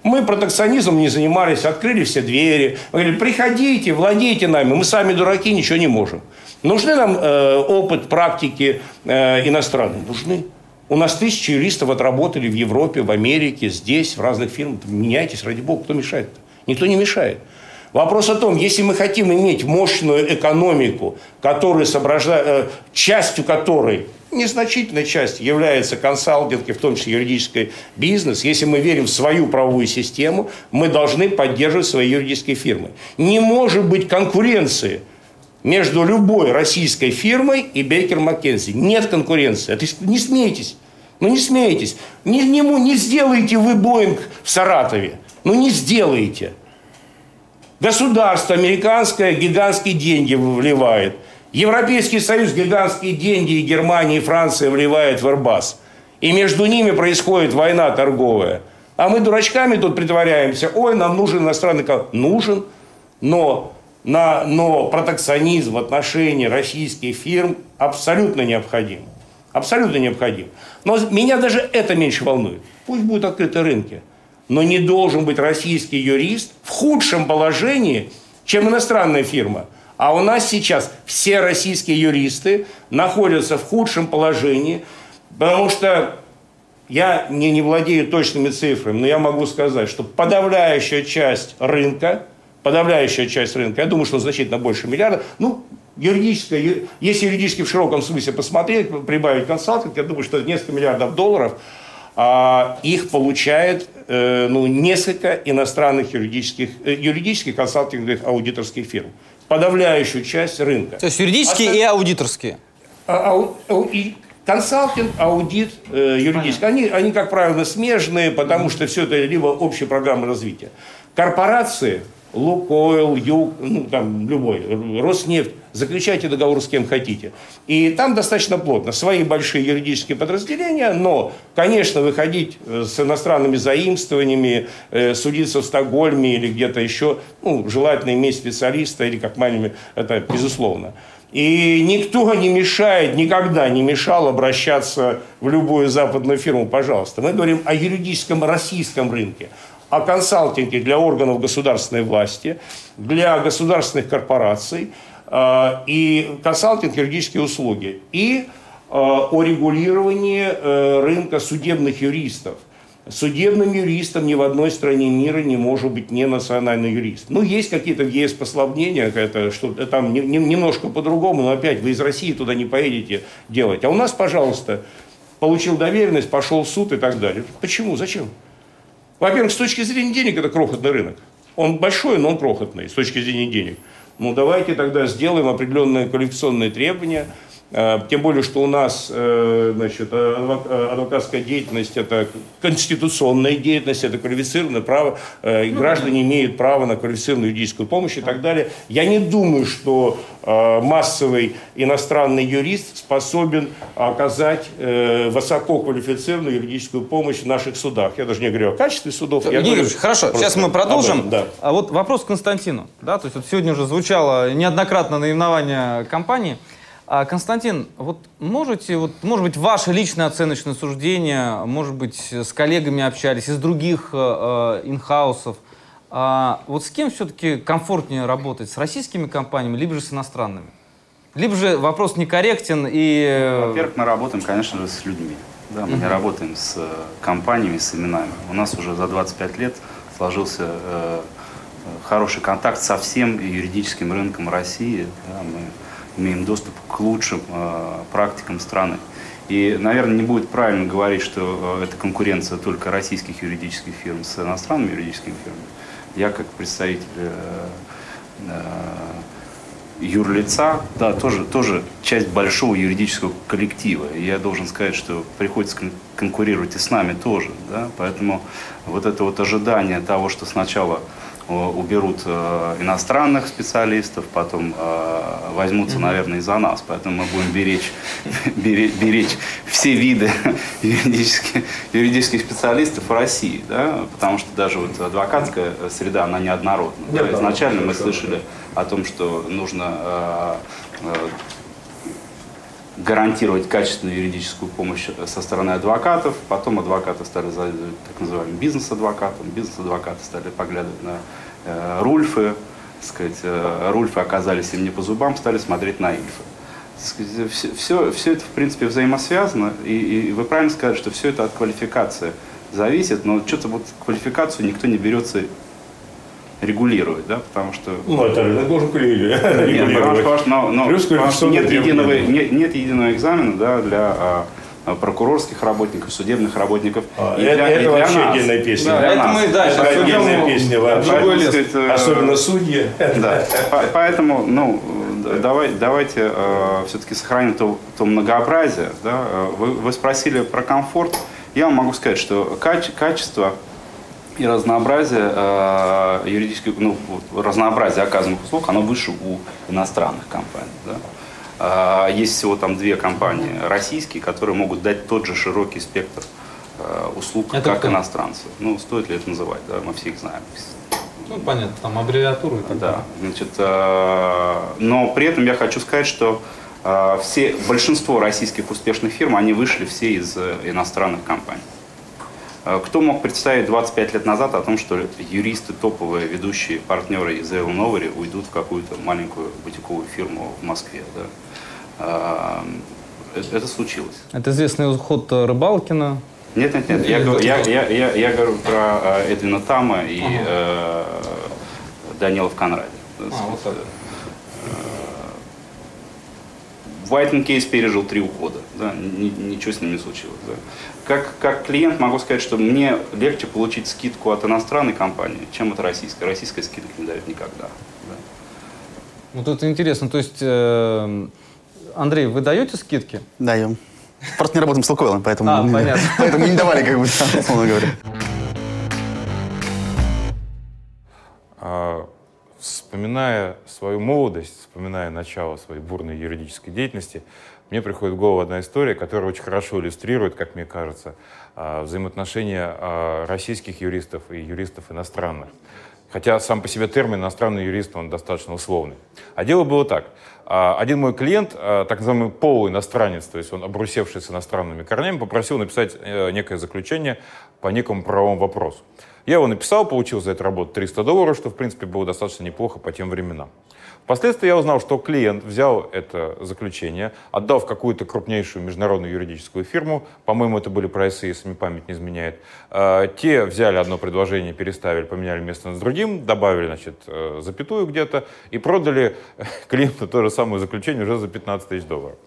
Мы протекционизмом не занимались, открыли все двери. Мы говорили, приходите, владейте нами, мы сами дураки, ничего не можем. Нужны нам э, опыт, практики э, иностранные? Нужны. У нас тысячи юристов отработали в Европе, в Америке, здесь, в разных фирмах. Меняйтесь, ради бога, кто мешает? -то? Никто не мешает. Вопрос о том, если мы хотим иметь мощную экономику, которая соображает, э, частью которой незначительная часть является консалтинг, в том числе юридический бизнес. Если мы верим в свою правовую систему, мы должны поддерживать свои юридические фирмы. Не может быть конкуренции – между любой российской фирмой и Бейкер Маккензи. Нет конкуренции. Это не смейтесь. Ну не смейтесь. Не, не, не сделаете вы Боинг в Саратове. Ну не сделаете. Государство американское гигантские деньги вливает. Европейский Союз гигантские деньги и Германия, и Франция вливает в Airbus. И между ними происходит война торговая. А мы дурачками тут притворяемся. Ой, нам нужен иностранный капитал. Нужен, но на, но протекционизм в отношении российских фирм абсолютно необходим. Абсолютно необходим. Но меня даже это меньше волнует. Пусть будут открыты рынки. Но не должен быть российский юрист в худшем положении, чем иностранная фирма. А у нас сейчас все российские юристы находятся в худшем положении, потому что я не, не владею точными цифрами, но я могу сказать, что подавляющая часть рынка – подавляющая часть рынка, я думаю, что значительно больше миллиарда, ну, юридическое, если юридически в широком смысле посмотреть, прибавить консалтинг, я думаю, что несколько миллиардов долларов, а, их получает э, ну, несколько иностранных юридических, э, юридических консалтинговых аудиторских фирм. Подавляющую часть рынка. То есть юридические Остав... и аудиторские? А, ау, ау, и консалтинг, аудит, э, юридический. Они, они, как правило, смежные, потому что все это либо общая программа развития. Корпорации – Лукойл, Юг, ну, там, любой, Роснефть, заключайте договор с кем хотите. И там достаточно плотно. Свои большие юридические подразделения, но, конечно, выходить э, с иностранными заимствованиями, э, судиться в Стокгольме или где-то еще, ну, желательно иметь специалиста или как маленький, это безусловно. И никто не мешает, никогда не мешал обращаться в любую западную фирму, пожалуйста. Мы говорим о юридическом российском рынке о консалтинге для органов государственной власти, для государственных корпораций э, и консалтинг юридические услуги. И э, о регулировании э, рынка судебных юристов. Судебным юристом ни в одной стране мира не может быть не национальный юрист. Ну, есть какие-то в ЕС послабления, это что там не, не, немножко по-другому, но опять вы из России туда не поедете делать. А у нас, пожалуйста, получил доверенность, пошел в суд и так далее. Почему? Зачем? Во-первых, с точки зрения денег это крохотный рынок. Он большой, но он крохотный с точки зрения денег. Ну, давайте тогда сделаем определенные квалификационные требования – тем более, что у нас э, значит, э, адвокатская деятельность – это конституционная деятельность, это квалифицированное право. И ну граждане имеют право на квалифицированную юридическую помощь и так далее. Я не думаю, что массовый иностранный юрист способен оказать высоко квалифицированную юридическую помощь в наших судах. Я даже не говорю о качестве судов. Евгений Юрьевич, хорошо, сейчас мы продолжим. Этом, да. А вот вопрос к Константину. Да, то есть вот сегодня уже звучало неоднократно наименование компании – а, Константин, вот можете, вот, может быть, ваше личное оценочное суждение, может быть, с коллегами общались, из других э, э, инхаусов, а, вот с кем все-таки комфортнее работать, с российскими компаниями, либо же с иностранными? Либо же вопрос некорректен и... Э, Во-первых, мы работаем, конечно же, с людьми. Да, мы не работаем с э, компаниями, с именами. У нас уже за 25 лет сложился э, хороший контакт со всем юридическим рынком России. Да, мы имеем доступ к лучшим э, практикам страны. И, наверное, не будет правильно говорить, что э, это конкуренция только российских юридических фирм с иностранными юридическими фирмами. я как представитель юрлица, да, тоже, тоже часть большого юридического коллектива. И я должен сказать, что приходится конкурировать и с нами тоже. Да? Поэтому вот это вот ожидание того, что сначала уберут э, иностранных специалистов, потом э, возьмутся, наверное, и за нас. Поэтому мы будем беречь, [LAUGHS] беречь, все виды [LAUGHS] юридических, юридических специалистов в России. Да? Потому что даже вот адвокатская среда, она неоднородна. Да? Изначально мы слышали о том, что нужно э, гарантировать качественную юридическую помощь со стороны адвокатов. Потом адвокаты стали так называемым бизнес-адвокатом. Бизнес-адвокаты стали поглядывать на э, рульфы. Сказать, э, рульфы оказались им не по зубам, стали смотреть на ильфы. Сказать, все, все, все это, в принципе, взаимосвязано. И, и вы правильно сказали, что все это от квалификации зависит. Но что-то вот квалификацию никто не берется регулировать, да, потому что... Ну, это должен [LAUGHS] регулировать. Но, но, Плюс, потому что нет, единого, нет, нет единого экзамена да, для а, прокурорских работников, судебных работников. А, и это, для, это и для вообще нас. отдельная песня. Да, это нас. мы дальше. Это отдельная песня вообще. Поэтому, Особенно судьи. Да. Поэтому, ну, давай, давайте э, все-таки сохраним то, то многообразие. Да? Вы, вы спросили про комфорт. Я вам могу сказать, что каче, качество и разнообразие э, юридических, ну, разнообразие оказанных услуг, оно выше у иностранных компаний. Да? Э, есть всего там две компании российские, которые могут дать тот же широкий спектр э, услуг, это как кто? иностранцы. Ну, стоит ли это называть, да, мы все их знаем. Ну, понятно, там аббревиатуры. Да, значит, э, но при этом я хочу сказать, что э, все, большинство российских успешных фирм, они вышли все из э, иностранных компаний. Э, кто мог представить 25 лет назад о том, что юристы, топовые ведущие партнеры из Эйл Новари уйдут в какую-то маленькую бутиковую фирму в Москве? Да? Э, это случилось. Это известный уход Рыбалкина. Нет, нет, нет. Я, я, я, я, я говорю про э, Эдвина Тама и ага. э, Данила в Конраде. А, вот так. White Кейс пережил три ухода, да, ничего с ним не случилось. Да. Как, как клиент могу сказать, что мне легче получить скидку от иностранной компании, чем от российской. Российская скидок не дает никогда. Да. Вот это интересно. То есть, э, Андрей, вы даете скидки? Даем. Просто не работаем с Лукойлом, поэтому, а, понятно. [LAUGHS] поэтому не давали, как бы, условно говоря. А, вспоминая свою молодость, вспоминая начало своей бурной юридической деятельности, мне приходит в голову одна история, которая очень хорошо иллюстрирует, как мне кажется, а, взаимоотношения а, российских юристов и юристов иностранных. Хотя сам по себе термин «иностранный юрист» он достаточно условный. А дело было так. А, один мой клиент, так называемый полуиностранец, то есть он обрусевший с иностранными корнями, попросил написать э, некое заключение по некому правовому вопросу. Я его написал, получил за эту работу 300 долларов, что, в принципе, было достаточно неплохо по тем временам. Впоследствии я узнал, что клиент взял это заключение, отдал в какую-то крупнейшую международную юридическую фирму, по-моему, это были прайсы, если память не изменяет. А, те взяли одно предложение, переставили, поменяли место с другим, добавили, значит, э, запятую где-то и продали [LAUGHS] клиенту то же самое заключение уже за 15 тысяч долларов.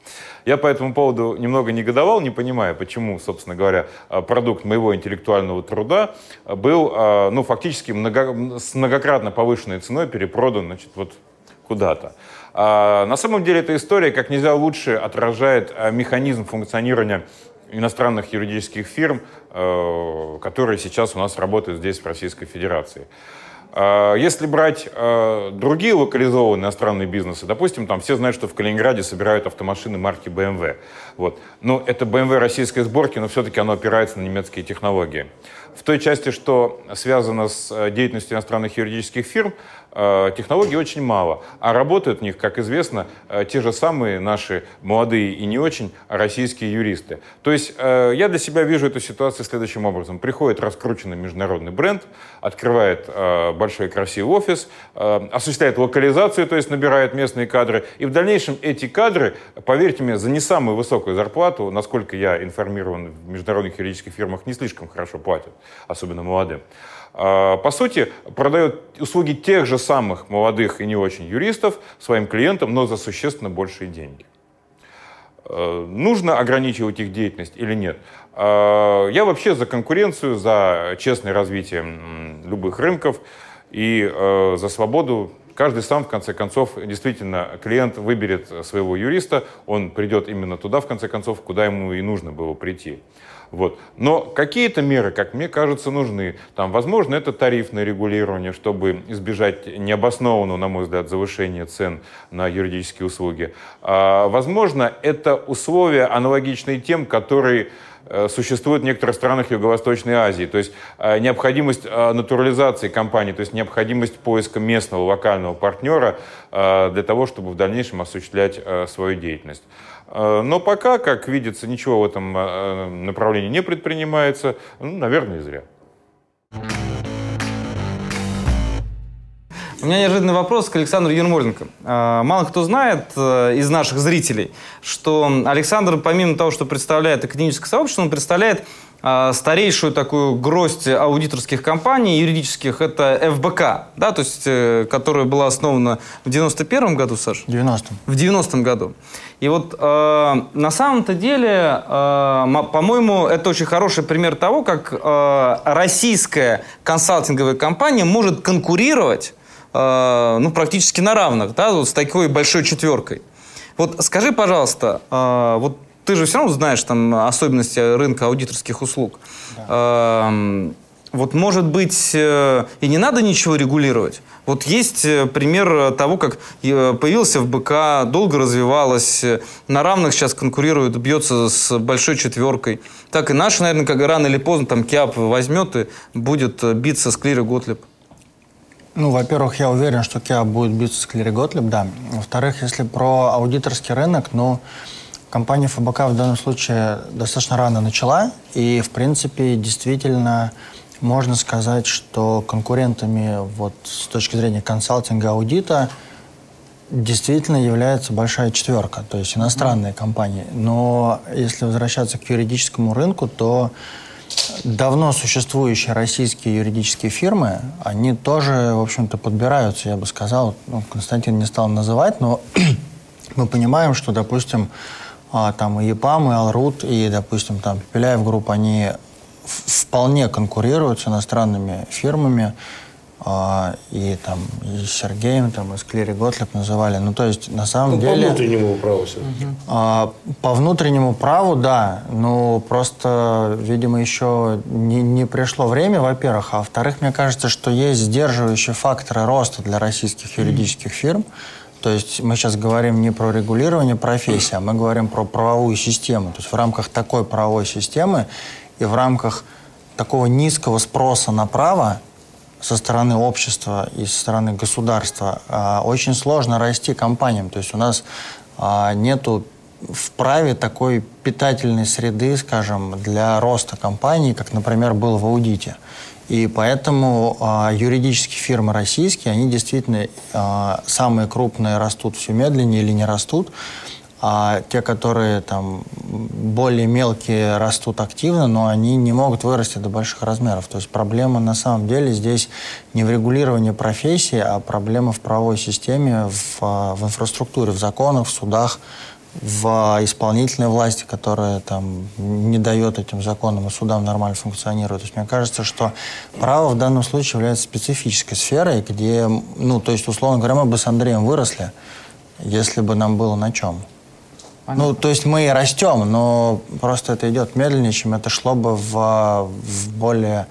Я по этому поводу немного негодовал, не понимая, почему, собственно говоря, э, продукт моего интеллектуального труда был, э, ну, фактически много, с многократно повышенной ценой перепродан, значит, вот куда-то. А, на самом деле эта история как нельзя лучше отражает а, механизм функционирования иностранных юридических фирм, э, которые сейчас у нас работают здесь, в Российской Федерации. А, если брать другие локализованные иностранные бизнесы, допустим, там все знают, что в Калининграде собирают автомашины марки BMW. Вот. Но это BMW российской сборки, но все-таки оно опирается на немецкие технологии. В той части, что связано с деятельностью иностранных юридических фирм, технологий очень мало, а работают в них, как известно, э, те же самые наши молодые и не очень российские юристы. То есть э, я для себя вижу эту ситуацию следующим образом. Приходит раскрученный международный бренд, открывает большой красивый офис, осуществляет локализацию, то есть набирает местные кадры, и в дальнейшем эти кадры, поверьте мне, за не самую высокую зарплату, насколько я информирован, в международных юридических фирмах не слишком хорошо платят, особенно молодым. А, по сути, продает услуги тех же самых молодых и не очень юристов своим клиентам, но за существенно большие деньги. А, нужно ограничивать их деятельность или нет? А, я вообще за конкуренцию, за честное развитие любых рынков. И э, за свободу каждый сам, в конце концов, действительно, клиент выберет своего юриста, он придет именно туда, в конце концов, куда ему и нужно было прийти. Вот. Но какие-то меры, как мне кажется, нужны. Там, возможно, это тарифное регулирование, чтобы избежать необоснованного, на мой взгляд, завышения цен на юридические услуги. А, возможно, это условия, аналогичные тем, которые э, существует в некоторых странах Юго-Восточной Азии. То есть э, необходимость э, натурализации компании, то есть необходимость поиска местного локального партнера для того, чтобы в дальнейшем осуществлять свою деятельность. Э, но пока, как видится, ничего в этом э, направлении не предпринимается. Ну, наверное, зря. У меня неожиданный вопрос к Александру Ермоленко. Э, мало кто знает из наших зрителей, что Александр, помимо того, что представляет академическое сообщество, он представляет старейшую такую гроздь аудиторских компаний юридических, это ФБК, да, то есть, э, которая была основана в 91 году, Саш? В 90-м. В 90-м году. И вот э, на самом-то деле, э, по-моему, это очень хороший пример того, как э, российская консалтинговая компания может конкурировать э, ну, практически на равных, да, вот с такой большой четверкой. Вот скажи, пожалуйста, э, вот ты же все равно знаешь там особенности рынка аудиторских услуг. Да. Эм, вот, может быть, э, и не надо ничего регулировать. Вот есть э, пример того, как э, появился в БК, долго развивалась, на равных сейчас конкурирует, бьется с большой четверкой. Так и наш, наверное, как рано или поздно там КИАП возьмет и будет биться с Клири Готлиб. Ну, во-первых, я уверен, что КИАП будет биться с Клири Готлиб, да. Во-вторых, если про аудиторский рынок, ну, Компания ФБК в данном случае достаточно рано начала, и, в принципе, действительно можно сказать, что конкурентами вот с точки зрения консалтинга, аудита действительно является большая четверка, то есть иностранные mm-hmm. компании. Но если возвращаться к юридическому рынку, то давно существующие российские юридические фирмы, они тоже, в общем-то, подбираются, я бы сказал. Ну, Константин не стал называть, но [CLEARS THROAT] мы понимаем, что, допустим, а, там и ЕПАМ, и Алрут, и, допустим, там Пепеляев групп, они вполне конкурируют с иностранными фирмами, а, и там и с Сергеем, там, и с Клири Готлеб называли. Ну, то есть, на самом ну, деле... По внутреннему праву все-таки. А, по внутреннему праву, да. Ну, просто, видимо, еще не, не пришло время, во-первых. А во-вторых, мне кажется, что есть сдерживающие факторы роста для российских юридических фирм. То есть мы сейчас говорим не про регулирование профессии, а мы говорим про правовую систему. То есть в рамках такой правовой системы и в рамках такого низкого спроса на право со стороны общества и со стороны государства а, очень сложно расти компаниям. То есть у нас а, нету в праве такой питательной среды, скажем, для роста компаний, как, например, был в аудите. И поэтому э, юридические фирмы российские, они действительно э, самые крупные растут все медленнее или не растут, а те, которые там более мелкие, растут активно, но они не могут вырасти до больших размеров. То есть проблема на самом деле здесь не в регулировании профессии, а проблема в правовой системе, в, в инфраструктуре, в законах, в судах, в исполнительной власти, которая там не дает этим законам и судам нормально функционировать. То есть мне кажется, что право в данном случае является специфической сферой, где, ну, то есть, условно говоря, мы бы с Андреем выросли, если бы нам было на чем. Понятно. Ну, то есть мы и растем, но просто это идет медленнее, чем это шло бы в, в более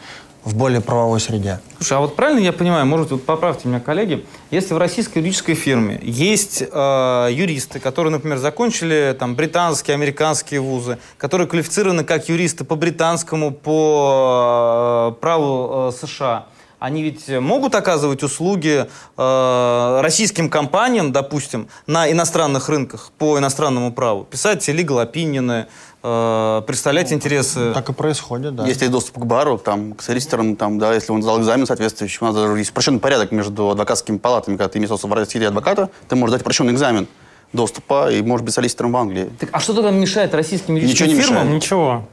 в более правовой среде. Слушай, а вот правильно я понимаю, может, вот поправьте меня, коллеги, если в российской юридической фирме есть э, юристы, которые, например, закончили там британские, американские вузы, которые квалифицированы как юристы по британскому, по э, праву э, США, они ведь могут оказывать услуги э, российским компаниям, допустим, на иностранных рынках по иностранному праву. Писать legal opinion, э, представлять ну, интересы. Так и происходит, да. Если есть доступ к бару, там, к солиситорам, там, да, если он сдал экзамен соответствующий, у нас даже есть упрощенный порядок между адвокатскими палатами. Когда ты имеешь в России адвоката, ты можешь дать упрощенный экзамен доступа и можешь быть солиситором в Англии. Так, а что тогда мешает российским юридическим Ничего не фирмам? Мешает. Ничего.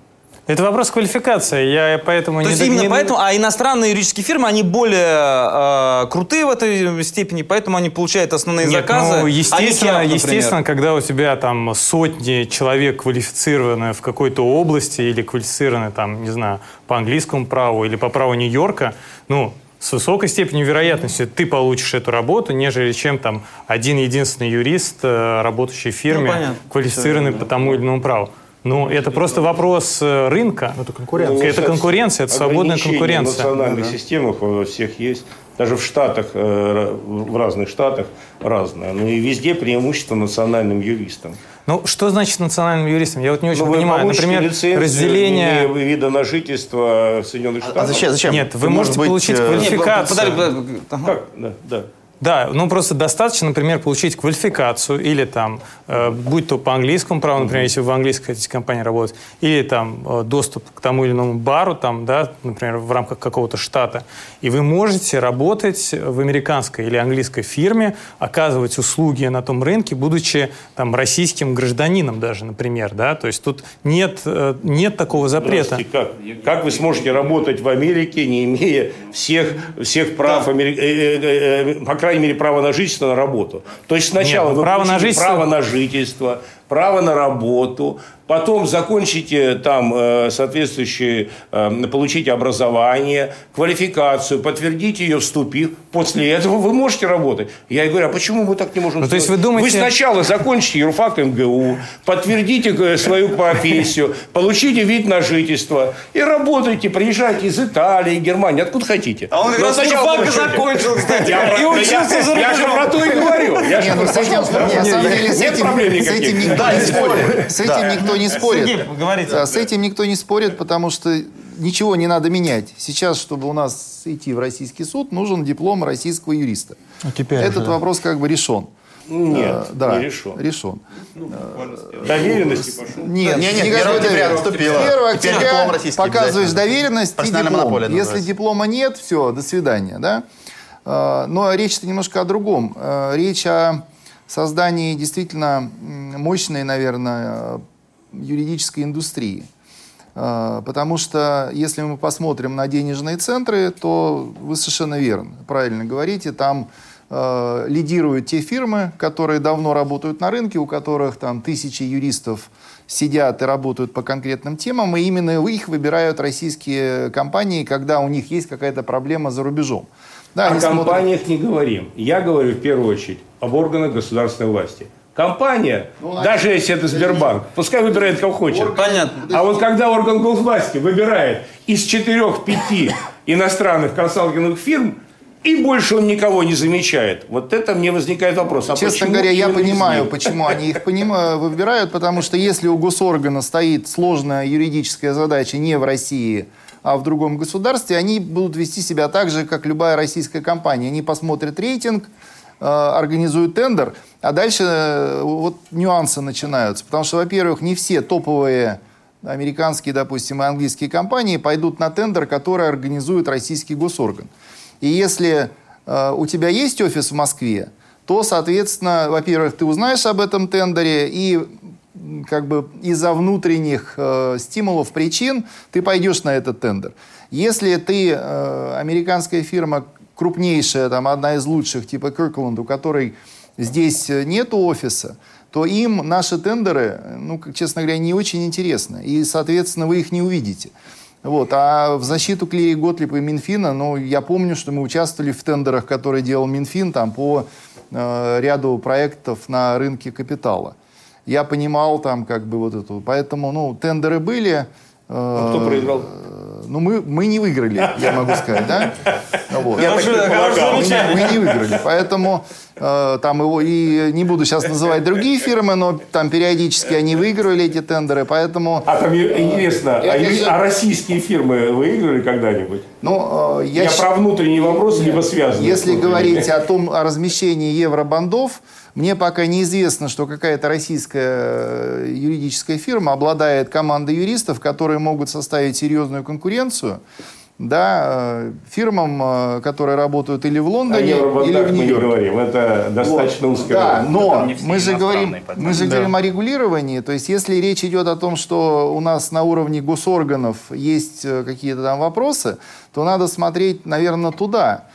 Это вопрос квалификации. Я поэтому То не есть именно не... поэтому, а иностранные юридические фирмы, они более э, крутые в этой степени, поэтому они получают основные Нет, заказы. Ну, естественно, а естественно, когда у тебя там сотни человек квалифицированы в какой-то области или квалифицированы там, не знаю, по английскому праву или по праву Нью-Йорка, ну, с высокой степенью вероятности ты получишь эту работу, нежели чем там один единственный юрист, э, работающий в фирме, понятно. квалифицированный по тому или иному праву. Ну, это просто вопрос э, рынка. Это конкуренция. Это конкуренция, это свободная конкуренция. В национальных системах во всех есть. Даже в Штатах, э, в разных штатах разное. Но и везде преимущество национальным юристам. Ну, что значит национальным юристом? Я вот не очень Ну, вы понимаю. Например, разделение... вида на жительство в Соединенных Штатах. А зачем? зачем? Нет, вы Может можете быть, получить э, квалификацию. Не, подожди, подожди, ага. Как? Да, да. Да, ну просто достаточно, например, получить квалификацию или там, э, будь то по английскому праву, например, если вы в английской хотите компании работать, или там э, доступ к тому или иному бару, там, да, например, в рамках какого-то штата, и вы можете работать в американской или английской фирме, оказывать услуги на том рынке, будучи там российским гражданином даже, например, да, то есть тут нет, э, нет такого запрета. Как? Как вы сможете работать в Америке, не имея всех, всех прав, Амери- э, э, э, по крайней мере, права на жительство на работу? То есть сначала Нет, ну, вы право на жительство- право на жительство, право на работу, потом закончите там э, соответствующие, э, получите образование, квалификацию, подтвердите ее, вступив. После этого вы можете работать. Я и говорю, а почему мы так не можем Ну, то есть вы думаете- Вы сначала закончите юрфак МГУ, подтвердите э, свою профессию, получите вид на жительство и работайте, приезжайте из Италии, Германии, откуда хотите. А он как юрфак и закончил, кстати. Я, И про- учился за я, я же рубежом. про то и говорю. Я же ну на самом деле, с нет этим, проблем никаких. Никто не спорит. С этим никто не спорит. Да, С этим никто не спорит, потому что ничего не надо менять. Сейчас, чтобы у нас идти в российский суд, нужен диплом российского юриста. Ну, теперь Этот да. вопрос как бы решен. Нет, Э, да, не решен. решен. Доверенности пошел. Нет, Не, не, никакой 1 октября доверенности. наступило. 1 Теперь октября показываешь доверенность и диплом. Если называется. диплома нет, все, до свидания. Да? Э, Но речь-то немножко о другом. Э, Речь о создании действительно мощной, наверное, э, юридической индустрии. Э, Потому что если мы посмотрим на денежные центры, то вы совершенно верно, правильно говорите, там э, лидируют те фирмы, которые давно работают на рынке, у которых там тысячи юристов сидят и работают по конкретным темам, и именно их выбирают российские компании, когда у них есть какая-то проблема за рубежом. Да, О они смотрят- компаниях не говорим. Я говорю в первую очередь об органах государственной власти. Компания, даже если это Сбербанк, пускай выбирает кого хочет. Понятно. А вот когда орган госвласти выбирает из четырех-пяти [LAUGHS] иностранных консалтинговых фирм, и больше он никого не замечает. Вот это мне возникает вопрос. А Честно говоря, я понимаю, почему они их [LAUGHS] понима- выбирают, потому что если у госоргана стоит сложная юридическая задача не в России, в другом государстве, они будут вести себя так же, как любая российская компания. Они посмотрят рейтинг, э, организуют тендер, а дальше э, вот нюансы начинаются. Потому что, во-первых, не все топовые американские, допустим, и английские компании пойдут на тендер, который организует российский госорган. И если э, у тебя есть офис в Москве, то, соответственно, во-первых, ты узнаешь об этом тендере, и как бы из-за внутренних э, стимулов, причин ты пойдешь на этот тендер. Если ты э, американская фирма крупнейшая, там одна из лучших, типа Kirkland, у которой здесь э, нет офиса, то им наши тендеры, ну, честно говоря, не очень интересны. И, соответственно, вы их не увидите. Вот. А в защиту Клея Готлиба и Минфина, ну, я помню, что мы участвовали в тендерах, которые делал Минфин там, по э, ряду проектов на рынке капитала. Я понимал там как бы вот эту. Поэтому, ну, тендеры были. А кто проиграл? Ну, мы, мы не выиграли, я могу сказать, да? [LAUGHS] Вот. Я так. Мы не, мы не выиграли. Поэтому э, там его и не буду сейчас называть другие фирмы, но там периодически они выигрывали эти тендеры, поэтому. А там интересно, а, Это ю- же- а российские фирмы выиграли когда-нибудь? Ну, э, я, Я, про внутренний вопрос, либо связанный. Если говорить о том, о размещении евробандов, мне пока неизвестно, что какая-то российская э, юридическая фирма обладает командой юристов, которые могут составить серьезную конкуренцию да, э, фирмам, э, которые работают или в Лондоне, или евробандах в мы не Нью-Йорке. говорим. Это достаточно Вот. узкая Да, но мы же говорим, мы же Да. говорим о регулировании. То есть, если речь идет о том, что у нас на уровне госорганов есть какие-то там вопросы, то надо смотреть, наверное, туда.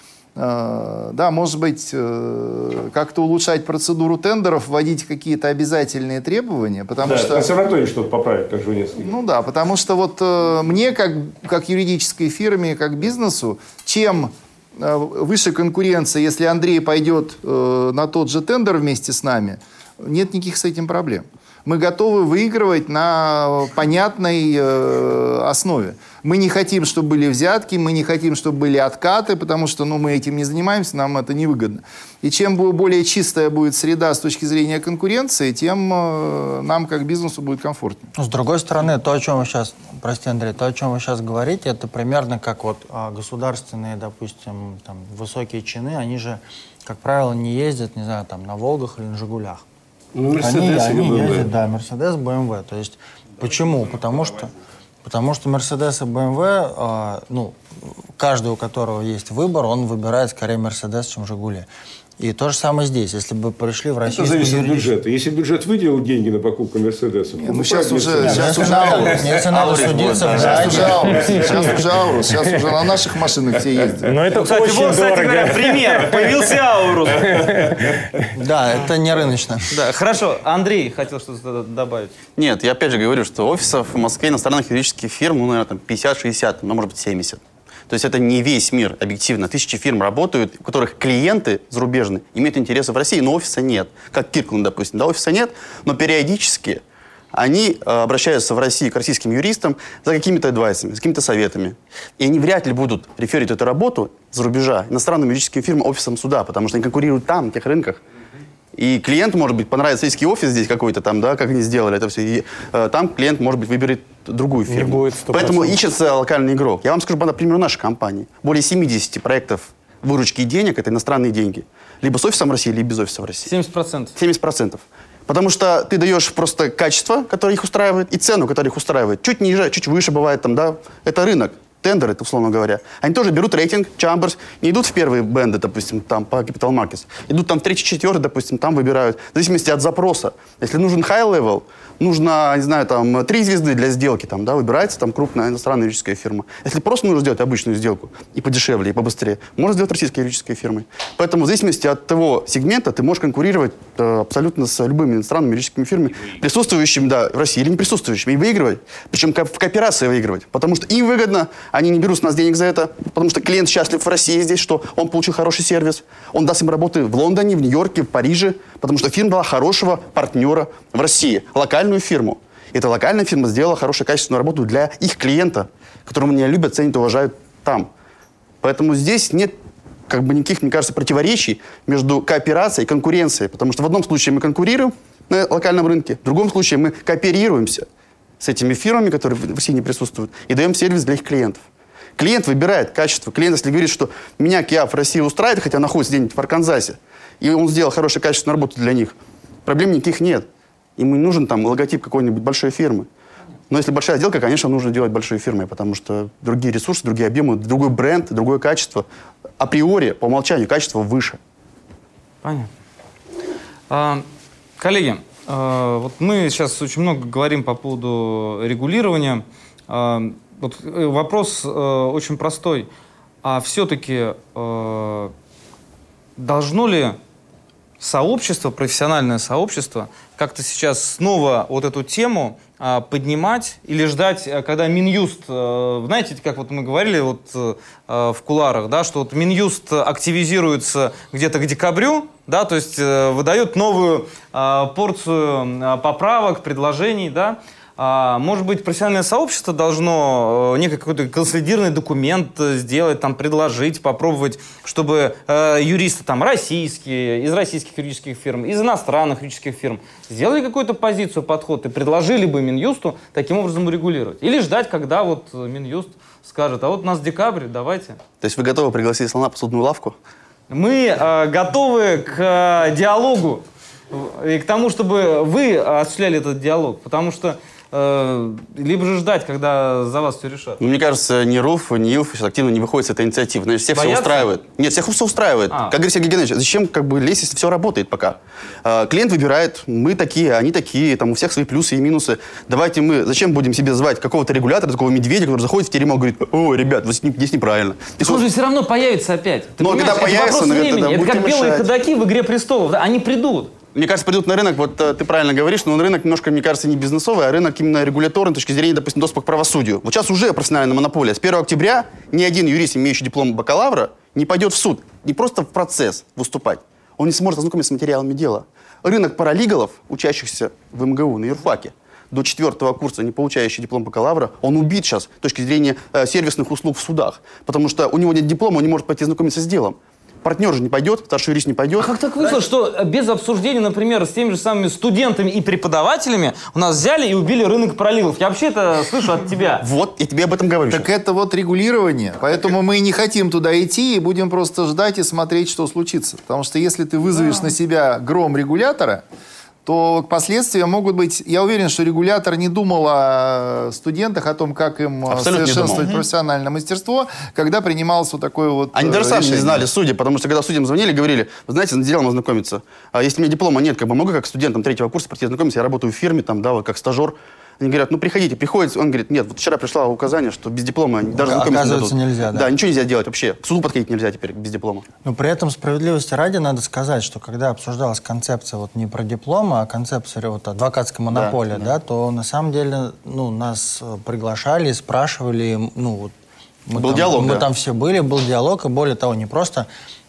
Э, Да, может быть, э, как-то улучшать процедуру тендеров, вводить какие-то обязательные требования, потому Да, что... консерватория что-то поправит, как Жванецкий. Ну да, потому что вот э, мне, как, как юридической фирме, как бизнесу, чем выше конкуренция, если Андрей пойдет на тот же тендер вместе с нами, нет никаких с этим проблем мы готовы выигрывать на понятной э, основе. Мы не хотим, чтобы были взятки, мы не хотим, чтобы были откаты, потому что ну, мы этим не занимаемся, нам это невыгодно. И чем более чистая будет среда с точки зрения конкуренции, тем э, нам, как бизнесу, будет комфортнее. С другой стороны, то, о чем вы сейчас, прости, Андрей, то, о чем вы сейчас говорите, это примерно как вот а, государственные, допустим, там, высокие чины, они же, как правило, не ездят, не знаю, там, на Волгах или на Жигулях. Ну, Мерседес они, или они BMW. ездят, да, Мерседес, БМВ. То есть почему? Потому что, потому что Мерседес и БМВ, э, ну, каждый, у которого есть выбор, он выбирает скорее Мерседес, чем Жигули. И то же самое здесь. Если бы пришли в Россию... Это зависит от бюджета. Если бюджет выделил деньги на покупку Мерседеса, ну, сейчас уже, Мерседес. сейчас Если уже надо, Аурус. если надо Аурус судиться будет, да. Сейчас уже Аурус. Сейчас уже Аурус. Сейчас уже на наших машинах все ездят. Но это Кстати, очень вот, кстати дорого. говоря, пример. Появился Аурус. Да, это не рыночно. Да, хорошо. Андрей хотел что-то добавить. Нет, я опять же говорю, что офисов в Москве иностранных юридических фирм, ну, наверное, там 50-60, ну, может быть, 70. То есть это не весь мир, объективно. Тысячи фирм работают, у которых клиенты зарубежные имеют интересы в России, но офиса нет. Как Киркланд, допустим. Да, офиса нет, но периодически они э, обращаются в Россию к российским юристам за какими-то адвайсами, за какими-то советами. И они вряд ли будут реферить эту работу за рубежа иностранным юридическим фирмам, офисам суда, потому что они конкурируют там, на тех рынках. И клиент, может быть, понравится российский офис здесь какой-то там, да, как они сделали это все. И э, там клиент, может быть, выберет другую Не фирму. будет 100%. Поэтому ищется локальный игрок. Я вам скажу, по примеру нашей компании. Более 70 проектов выручки и денег – это иностранные деньги. Либо с офисом в России, либо без офиса в России. 70%. 70%. Потому что ты даешь просто качество, которое их устраивает, и цену, которая их устраивает. Чуть ниже, чуть выше бывает там, да. Это рынок. Тендеры, условно говоря. Они тоже берут рейтинг, Chambers, не идут в первые бенды, допустим, там по Capital Markets. Идут там в третий, четвертый, допустим, там выбирают. В зависимости от запроса. Если нужен high level, нужно, не знаю, там, три звезды для сделки, там, да, выбирается там крупная иностранная юридическая фирма. Если просто нужно сделать обычную сделку, и подешевле, и побыстрее, можно сделать российской юридической фирмой. Поэтому в зависимости от того сегмента ты можешь конкурировать э, абсолютно с любыми иностранными юридическими фирмами, присутствующими, да, в России или не присутствующими, и выигрывать. Причем в кооперации выигрывать. Потому что им выгодно, они не берут с нас денег за это, потому что клиент счастлив в России здесь, что он получил хороший сервис, он даст им работы в Лондоне, в Нью-Йорке, в Париже, потому что фирма дала хорошего партнера в России, локальную фирму. И эта локальная фирма сделала хорошую качественную работу для их клиента, которого они любят, ценят уважают там. Поэтому здесь нет как бы никаких, мне кажется, противоречий между кооперацией и конкуренцией. Потому что в одном случае мы конкурируем на локальном рынке, в другом случае мы кооперируемся с этими фирмами, которые в России не присутствуют, и даем сервис для их клиентов. Клиент выбирает качество. Клиент, если говорит, что меня Киа в России устраивает, хотя находится где-нибудь в Арканзасе, и он сделал хорошую качественную работу для них, проблем никаких нет. Ему не нужен там логотип какой-нибудь большой фирмы. Но если большая сделка, конечно, нужно делать большой фирмой, потому что другие ресурсы, другие объемы, другой бренд, другое качество. Априори, по умолчанию, качество выше. Понятно. А, коллеги, а, вот мы сейчас очень много говорим по поводу регулирования. А, вот э, вопрос э, очень простой. А все-таки э, должно ли сообщество, профессиональное сообщество, как-то сейчас снова вот эту тему а, поднимать или ждать, а, когда Минюст, э, знаете, как вот мы говорили вот э, в куларах, да, что вот Минюст активизируется где-то к декабрю, да, то есть э, выдает новую порцию поправок, предложений, да, может быть, профессиональное сообщество должно э, некий какой-то консолидированный документ э, сделать, там, предложить, попробовать, чтобы э, юристы там российские, из российских юридических фирм, из иностранных юридических фирм сделали какую-то позицию, подход и предложили бы Минюсту таким образом урегулировать. Или ждать, когда вот Минюст скажет, а вот у нас декабрь, давайте. То есть вы готовы пригласить слона в посудную лавку? Мы э, готовы к э, диалогу и к тому, чтобы вы осуществляли этот диалог, потому что либо же ждать, когда за вас все решат. Ну, мне кажется, ни РУФ, ни ИЛФ сейчас активно не выходит с этой инициативы. Значит, всех все Боятся? устраивает. Нет, всех все устраивает. А. Как говорит Сергей Геннадьевич, зачем как бы лезть, если все работает пока? А, клиент выбирает, мы такие, они такие, там у всех свои плюсы и минусы. Давайте мы, зачем будем себе звать какого-то регулятора, такого медведя, который заходит в теремок и говорит, о, ребят, ним- здесь неправильно. Так он же все равно появится опять. Ты Ну, а когда это появится, вопрос наверное, времени. Это как белые ходаки в «Игре престолов». Да, Они придут. Мне кажется, придут на рынок, вот э, ты правильно говоришь, но он рынок немножко, мне кажется, не бизнесовый, а рынок именно регуляторный с точки зрения, допустим, доступа к правосудию. Вот сейчас уже профессиональная монополия. С 1 октября ни один юрист, имеющий диплом бакалавра, не пойдет в суд, не просто в процесс выступать, он не сможет ознакомиться с материалами дела. Рынок паралигалов, учащихся в МГУ на юрфаке, до четвертого курса, не получающий диплом бакалавра, он убит сейчас с точки зрения э, сервисных услуг в судах. Потому что у него нет диплома, он не может пойти знакомиться с делом. Партнер же не пойдет, старший юрист не пойдет. А как так вышло, что э, без обсуждения, например, с теми же самыми студентами и преподавателями у нас взяли и убили рынок проливов? Я вообще это слышу от тебя. [LAUGHS] Вот, я тебе об этом говорю. Так это вот регулирование. Поэтому мы и не хотим туда идти и будем просто ждать и смотреть, что случится. Потому что если ты вызовешь на себя гром регулятора, то последствия могут быть... Я уверен, что регулятор не думал о студентах, о том, как им э, Абсолютно совершенствовать профессиональное мастерство, когда принималось вот такое вот Они э, даже сами не знали, судьи, потому что когда судьям звонили, говорили, вы знаете, с делом ознакомиться. А если у меня диплома нет, как бы могу как студентам третьего курса прийти ознакомиться, я работаю в фирме, там, да, вот как стажер. Они говорят, ну приходите, приходит, он говорит, нет, вот вчера пришло указание, что без диплома даже не Оказывается, дадут». нельзя, да? Да, ничего нельзя делать вообще. К суду подходить нельзя теперь без диплома. Но при этом справедливости ради надо сказать, что когда обсуждалась концепция вот не про дипломы, а концепция вот адвокатской монополии, да, то на самом деле ну, нас приглашали, спрашивали, ну вот мы, Был там, диалог, мы да. там все были, был диалог, и более того, не просто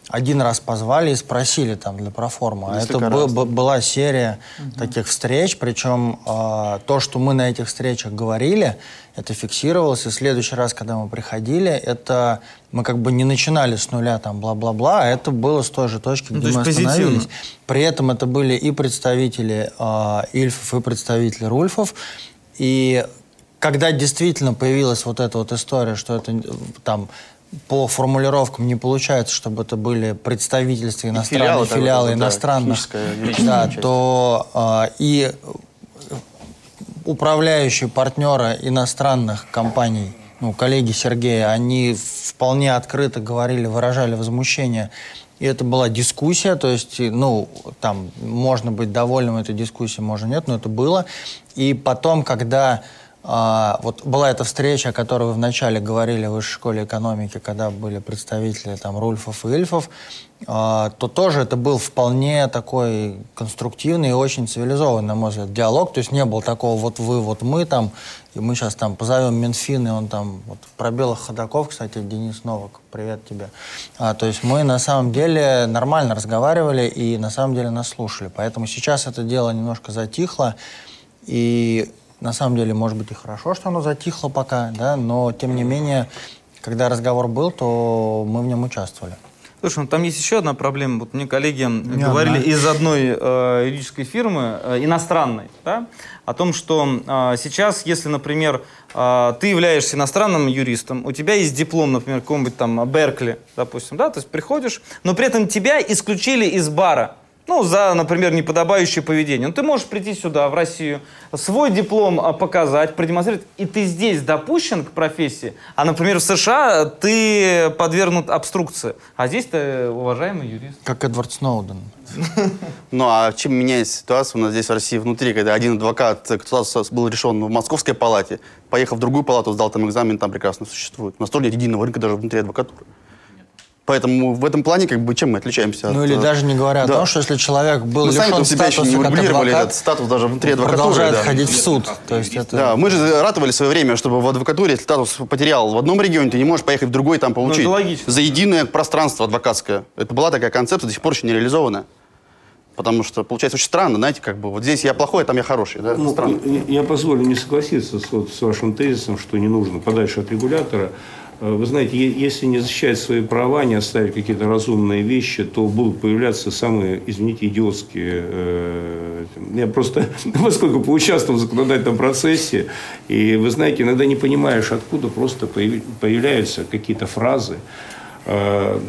один раз позвали и спросили там для проформы, а это раз. бы- была серия таких встреч, причем э, то, что мы на этих встречах говорили, это фиксировалось, и в следующий раз, когда мы приходили, это мы как бы не начинали с нуля там бла-бла-бла, а это было с той же точки, Ну, где то мы позитивно. остановились. При этом это были и представители э, Ильфов, и представители Рульфов, и когда действительно появилась вот эта вот история, что это там по формулировкам не получается, чтобы это были представительства иностранные филиалы, филиалы, да, иностранных, да, то а, и управляющие партнеры иностранных компаний, ну, коллеги Сергея, они вполне открыто говорили, выражали возмущение. И это была дискуссия, то есть, ну, там, можно быть довольным этой дискуссией, можно нет, но это было. И потом, когда а, вот была эта встреча, о которой вы вначале говорили в Высшей школе экономики, когда были представители там Рульфов и Ильфов, а, то тоже это был вполне такой конструктивный и очень цивилизованный, на мой взгляд, диалог. То есть не было такого вот вы, вот мы там, и мы сейчас там позовем Минфин, и он там вот про белых ходаков, кстати, Денис Новак, привет тебе. А, то есть мы на самом деле нормально разговаривали и на самом деле нас слушали. Поэтому сейчас это дело немножко затихло, и на самом деле, может быть, и хорошо, что оно затихло пока, да, но тем не менее, когда разговор был, то мы в нем участвовали. Слушай, ну там есть еще одна проблема. Вот мне коллеги Не говорили одна. из одной э, юридической фирмы, э, иностранной, да, о том, что э, сейчас, если, например, э, ты являешься иностранным юристом, у тебя есть диплом, например, какого-нибудь там Беркли, допустим, да, то есть приходишь, но при этом тебя исключили из бара. Ну, за, например, неподобающее поведение. Ну, ты можешь прийти сюда, в Россию, свой диплом а, показать, продемонстрировать, и ты здесь допущен к профессии, а, например, в США ты подвергнут обструкции, а здесь ты уважаемый юрист. Как Эдвард Сноуден. [LAUGHS] Ну а чем меняется ситуация у нас здесь в России внутри, когда один адвокат, э, кто был решен в Московской палате, поехал в другую палату, сдал там экзамен, там прекрасно существует. У нас тоже нет единого рынка даже внутри адвокатуры. Поэтому в этом плане, как бы, чем мы отличаемся Ну от, или э, даже не говоря да. о том, что если человек был Мы сами лишен себя еще статуса не как урегулировали адвокат, этот статус даже внутри адвокатуры. продолжает да. ходить в суд. То есть это... Да, мы же ратовали в свое время, чтобы в адвокатуре, если статус потерял в одном регионе, ты не можешь поехать в другой там получить. это логично. За единое пространство адвокатское. Это была такая концепция, до сих пор еще не реализована. Потому что получается очень странно, знаете, как бы вот здесь я плохой, а там я хороший. Да? Ну, странно. я, я позволю не согласиться с, вот, с вашим тезисом, что не нужно подальше от регулятора. Э, Вы знаете, если не защищать свои права, не оставить какие-то разумные вещи, то будут появляться самые, извините, идиотские. э, Я просто, [LAUGHS] поскольку поучаствовал в законодательном процессе, и вы знаете, иногда не понимаешь, откуда просто появляются какие-то фразы. Э,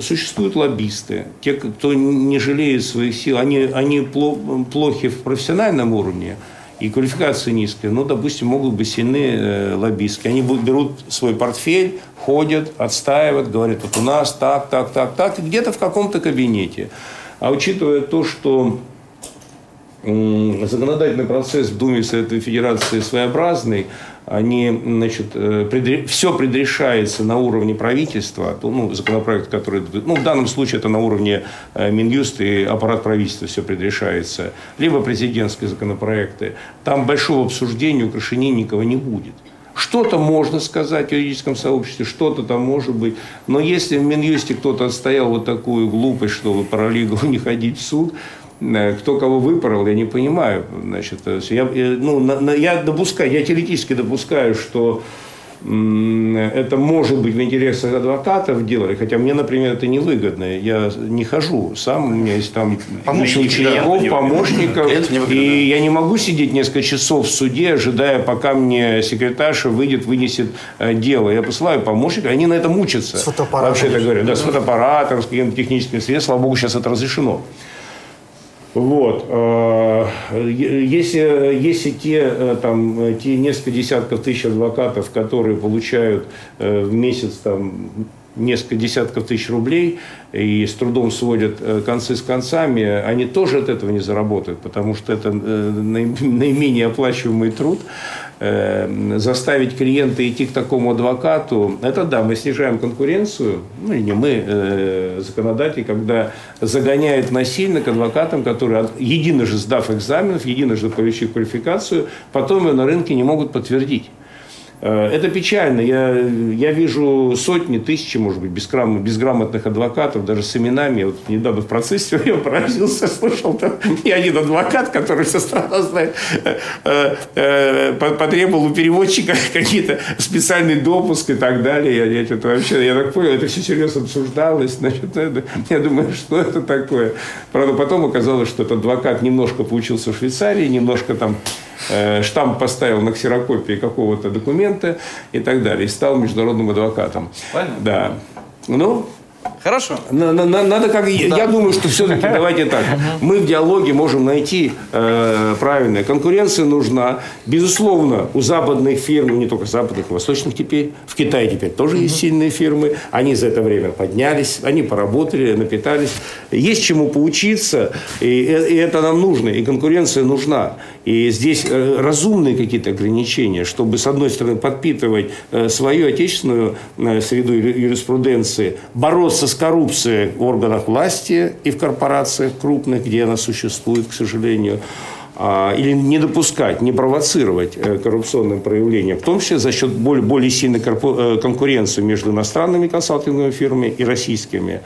Существуют лоббисты, те, кто не жалеет своих сил, они, они пло- плохи в профессиональном уровне, и квалификация низкая, но, допустим, могут быть сильны э, лоббистки. Они берут свой портфель, ходят, отстаивают, говорят, вот у нас так, так, так, так, где-то в каком-то кабинете. А учитывая то, что законодательный процесс в Думе Совета Федерации своеобразный, они, значит, э, все предрешается на уровне правительства, ну, законопроект, который, ну, в данном случае это на уровне э, Минюст и аппарат правительства все предрешается, либо президентские законопроекты, там большого обсуждения, украшений никого не будет. Что-то можно сказать в юридическом сообществе, что-то там может быть. Но если в Минюсте кто-то отстоял вот такую глупость, чтобы параллигу [LAUGHS] не ходить в суд, кто кого выпорол, я не понимаю. Значит, я, э, ну, я допускаю, я теоретически допускаю, что это может быть в интересах адвокатов делали, хотя мне, например, это невыгодно. Я не хожу сам, у меня есть там учеников, да, помощников, и я не могу сидеть несколько часов в суде, ожидая, пока мне секретарша выйдет, вынесет э, дело. Я посылаю помощника, они на этом учатся. С фотоаппаратом. Вообще так говорю, да, с фотоаппаратом, с какими-то техническими средствами. Слава богу, сейчас это разрешено. Вот. Э, если, если те, э, там, те несколько десятков тысяч адвокатов, которые получают э, в месяц там, несколько десятков тысяч рублей и с трудом сводят концы с концами, они тоже от этого не заработают, потому что это наименее оплачиваемый труд. Эм, заставить клиента идти к такому адвокату, это да, мы снижаем конкуренцию, ну не мы, э, законодатель, когда загоняет насильно к адвокатам, которые, единожды сдав экзаменов, единожды получив квалификацию, потом ее на рынке не могут подтвердить. Э, это печально. Я, я вижу сотни, тысячи, может быть, безграм, безграмотных адвокатов, даже с именами. Вот недавно в процессе [LAUGHS] я поразился, слышал, там и один адвокат, который вся страна знает, э, э, потребовал у переводчика [LAUGHS] какие-то специальный допуск и так далее. Я, я что-то вообще, я так понял, это все серьезно обсуждалось. Значит, [LAUGHS] это, я думаю, что это такое. Правда, потом оказалось, что этот адвокат немножко поучился в Швейцарии, немножко там штамп поставил на ксерокопии какого-то документа и так далее. И стал международным адвокатом. Понятно. Да. Ну, Хорошо. Надо как... Да. Я думаю, что все-таки давайте так. Мы в диалоге можем найти э, правильное. Конкуренция нужна. Безусловно, у западных фирм, не только западных, восточных теперь, в Китае теперь тоже есть сильные фирмы. Они за это время поднялись, они поработали, напитались. Есть чему поучиться, и, и это нам нужно, и конкуренция нужна. И здесь э, разумные какие-то ограничения, чтобы, с одной стороны, подпитывать э, свою отечественную э, среду юриспруденции, бороться с коррупцией в органах власти и в корпорациях крупных, где она существует, к сожалению, а, или не допускать, не провоцировать коррупционным проявлением, в том числе за счет более, более сильной конкуренции между иностранными консалтинговыми фирмами и российскими.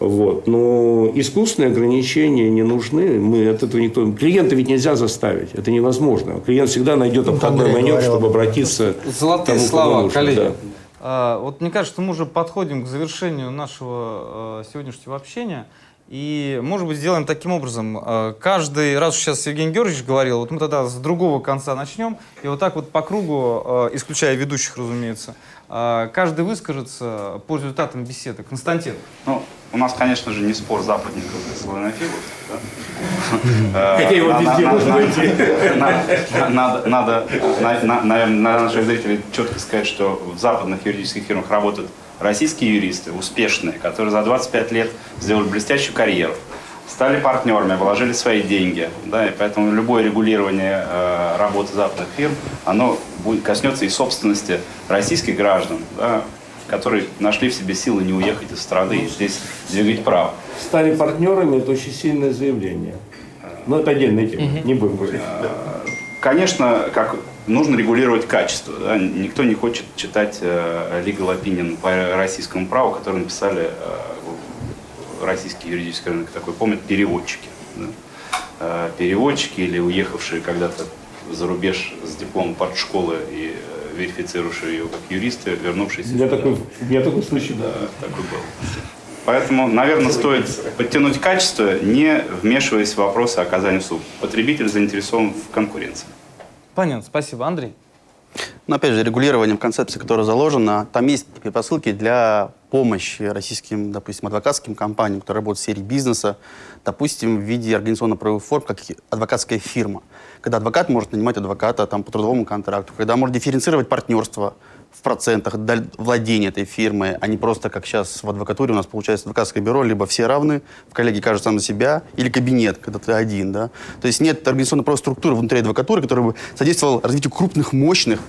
Вот. Но искусственные ограничения не нужны. Мы от этого никто... Клиента ведь нельзя заставить. Это невозможно. Клиент всегда найдет ну, обходной маневр, чтобы обратиться Золотые тому, слова, нужно, коллеги. Да. А, вот мне кажется, мы уже подходим к завершению нашего э, сегодняшнего общения. И, может быть, сделаем таким образом. Э, каждый раз, сейчас Евгений Георгиевич говорил, вот мы тогда с другого конца начнем. И вот так вот по кругу, исключая ведущих, разумеется, каждый выскажется по результатам беседы. Константин. Ну, у нас, конечно же, не спор западников и славянофилов. Хотя его везде можно найти. Надо, наверное, наших зрителей четко сказать, что в западных юридических фирмах работают российские юристы, успешные, которые за 25 лет сделали блестящую карьеру, стали партнерами, вложили свои деньги. Да, и поэтому любое регулирование э, работы западных фирм, оно будет, коснется и собственности российских граждан. Да, которые нашли в себе силы не уехать из страны и здесь двигать право. Стали партнерами, это очень сильное заявление. Но это отдельная тема, не будем говорить. А, конечно, как нужно регулировать качество. Да? Никто не хочет читать э, legal opinion по российскому праву, который написали э, российский юридический рынок такой, помнят переводчики. Да? Э, переводчики или уехавшие когда-то за рубеж с дипломом партшколы и верифицирующие ее как юристы, вернувшиеся я Такой, меня такой случай Да, такой был. Поэтому, наверное, стоит подтянуть качество, не вмешиваясь в вопросы оказания услуг. Потребитель заинтересован в конкуренции. Понятно, спасибо. Андрей? Но опять же, регулирование в концепции, которая заложена, там есть предпосылки для помощи российским, допустим, адвокатским компаниям, которые работают в сфере бизнеса, допустим, в виде организационно-правовых форм, как адвокатская фирма. Когда адвокат может нанимать адвоката там, по трудовому контракту, когда может дифференцировать партнерство в процентах владения этой фирмой, а не просто, как сейчас в адвокатуре у нас получается адвокатское бюро, либо все равны, в коллеге кажут сам за себя, или кабинет, когда ты один. Да? То есть нет организационно-правовой структуры внутри адвокатуры, которая бы содействовала развитию крупных, мощных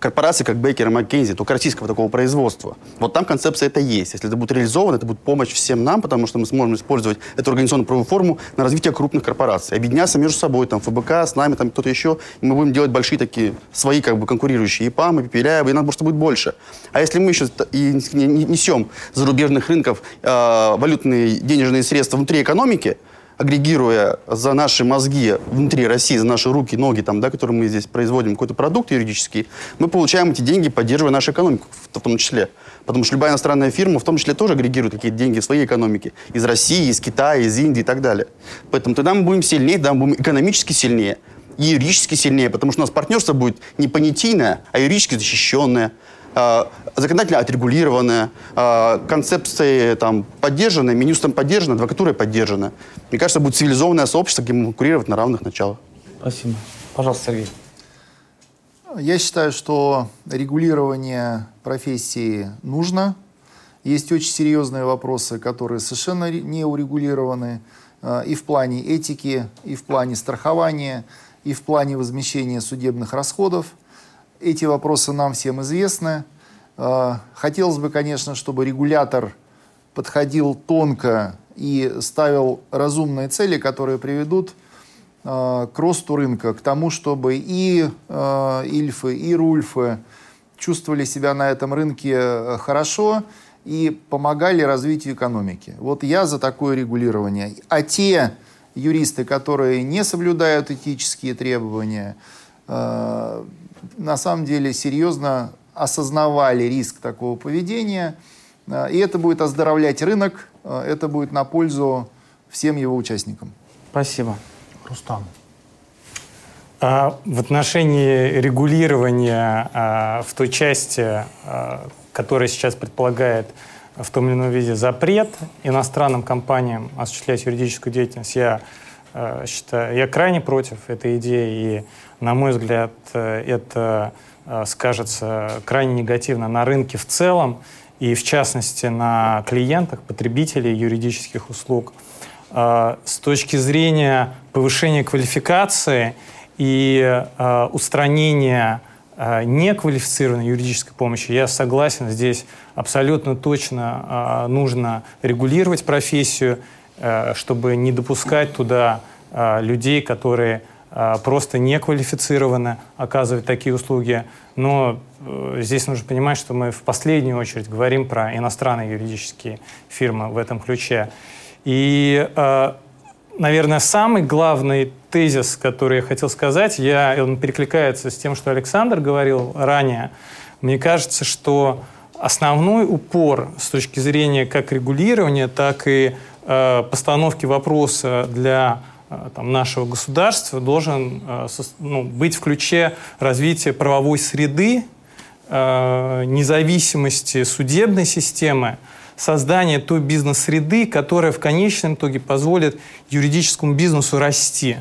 корпорации, как Бейкер и Маккензи, только российского такого производства. Вот там концепция это есть. Если это будет реализовано, это будет помощь всем нам, потому что мы сможем использовать эту организационную правовую форму на развитие крупных корпораций. Объединяться между собой, там, ФБК, с нами, там, кто-то еще. И мы будем делать большие такие, свои, как бы, конкурирующие и ПАМ, и Пепеляева, и нам просто будет больше. А если мы еще и несем зарубежных рынков э, валютные денежные средства внутри экономики, агрегируя за наши мозги внутри России, за наши руки, ноги, там, да, которые мы здесь производим, какой-то продукт юридический, мы получаем эти деньги, поддерживая нашу экономику в, том числе. Потому что любая иностранная фирма в том числе тоже агрегирует какие-то деньги в своей экономике. Из России, из Китая, из Индии и так далее. Поэтому тогда мы будем сильнее, тогда мы будем экономически сильнее и юридически сильнее, потому что у нас партнерство будет не понятийное, а юридически защищенное. Э, законодательно отрегулированная, концепции там поддержаны, Минюстом поддержано, адвокатура поддержана. Мне кажется, будет цивилизованное сообщество, где мы конкурировать на равных началах. Спасибо. Пожалуйста, Сергей. Я считаю, что регулирование профессии нужно. Есть очень серьезные вопросы, которые совершенно не урегулированы э, и в плане этики, и в плане страхования, и в плане возмещения судебных расходов. Эти вопросы нам всем известны. А, хотелось бы, конечно, чтобы регулятор подходил тонко и ставил разумные цели, которые приведут а, к росту рынка, к тому, чтобы и а, Ильфы, и Рульфы чувствовали себя на этом рынке хорошо и помогали развитию экономики. Вот я за такое регулирование. А те юристы, которые не соблюдают этические требования, на самом деле серьезно осознавали риск такого поведения. Э, и это будет оздоровлять рынок, э, это будет на пользу всем его участникам. Спасибо. Рустам. А в отношении регулирования а, в той части, а, которая сейчас предполагает в том или ином виде запрет иностранным компаниям осуществлять юридическую деятельность, я а, считаю, я крайне против этой идеи и на мой взгляд, э, это э, скажется крайне негативно на рынке в целом и, в частности, на клиентах, потребителей юридических услуг. Э, с точки зрения повышения квалификации и устранения неквалифицированной юридической помощи, я согласен, здесь абсолютно точно нужно регулировать профессию, чтобы не допускать туда людей, которые просто неквалифицированно оказывать такие услуги. Но э, здесь нужно понимать, что мы в последнюю очередь говорим про иностранные юридические фирмы в этом ключе. И, э, наверное, самый главный тезис, который я хотел сказать, я, он перекликается с тем, что Александр говорил ранее. Мне кажется, что основной упор с точки зрения как регулирования, так и э, постановки вопроса для там, нашего государства должен э, ну, быть в ключе развития правовой среды, э, независимости судебной системы, создания той бизнес-среды, которая в конечном итоге позволит юридическому бизнесу расти.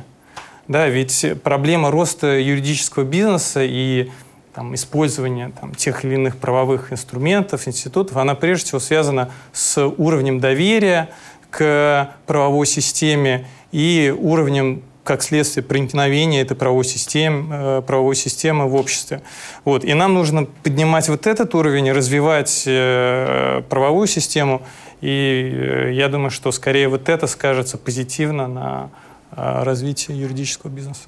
Да, ведь проблема роста юридического бизнеса и там, использования там, тех или иных правовых инструментов, институтов, она прежде всего связана с уровнем доверия к правовой системе и уровнем как следствие проникновения этой правовой системы, э, правовой системы в обществе. Вот. И нам нужно поднимать вот этот уровень, развивать э, правовую систему. И э, я думаю, что скорее вот это скажется позитивно на развитии юридического бизнеса.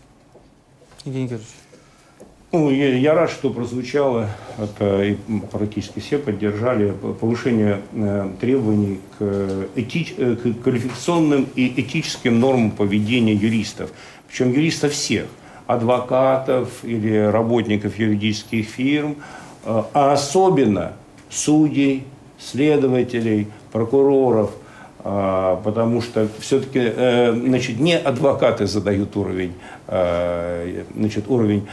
Евгений Георгиевич. Ну, я, я рад, что прозвучало, это и практически все поддержали, повышение э, требований к, этич, э, к квалификационным и этическим нормам поведения юристов. Причем юристов всех, адвокатов или работников юридических фирм, э, а особенно судей, следователей, прокуроров, э, потому что все-таки э, значит, не адвокаты задают уровень, э, значит, уровень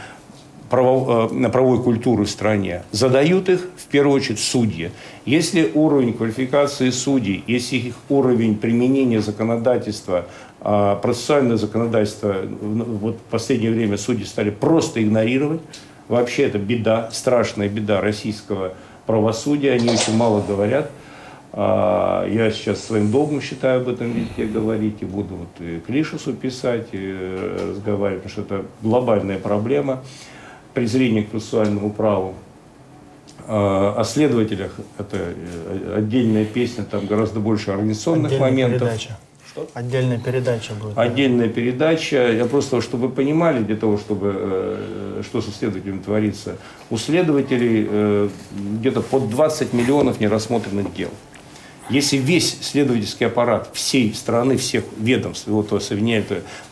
право, э, правовой культуры в стране, задают их в первую очередь судьи. Если уровень квалификации судей, если их уровень применения законодательства, э, процессуальное законодательство, вот в последнее время судьи стали просто игнорировать, вообще это беда, страшная беда российского правосудия, они очень мало говорят. А, я сейчас своим долгом считаю об этом везде говорить, и буду вот и к Лишесу писать, и разговаривать, потому что это глобальная проблема. Презрение к процессуальному праву. А, о следователях это э, отдельная песня, там гораздо больше организационных Отдельная моментов. передача. Что? Отдельная передача будет. Отдельная передача. Я просто, чтобы вы понимали, для того, чтобы э, что со следователями творится, у следователей э, где-то под 20 миллионов нерассмотренных дел. Если весь следовательский аппарат всей страны, всех ведомств, его то соединяет,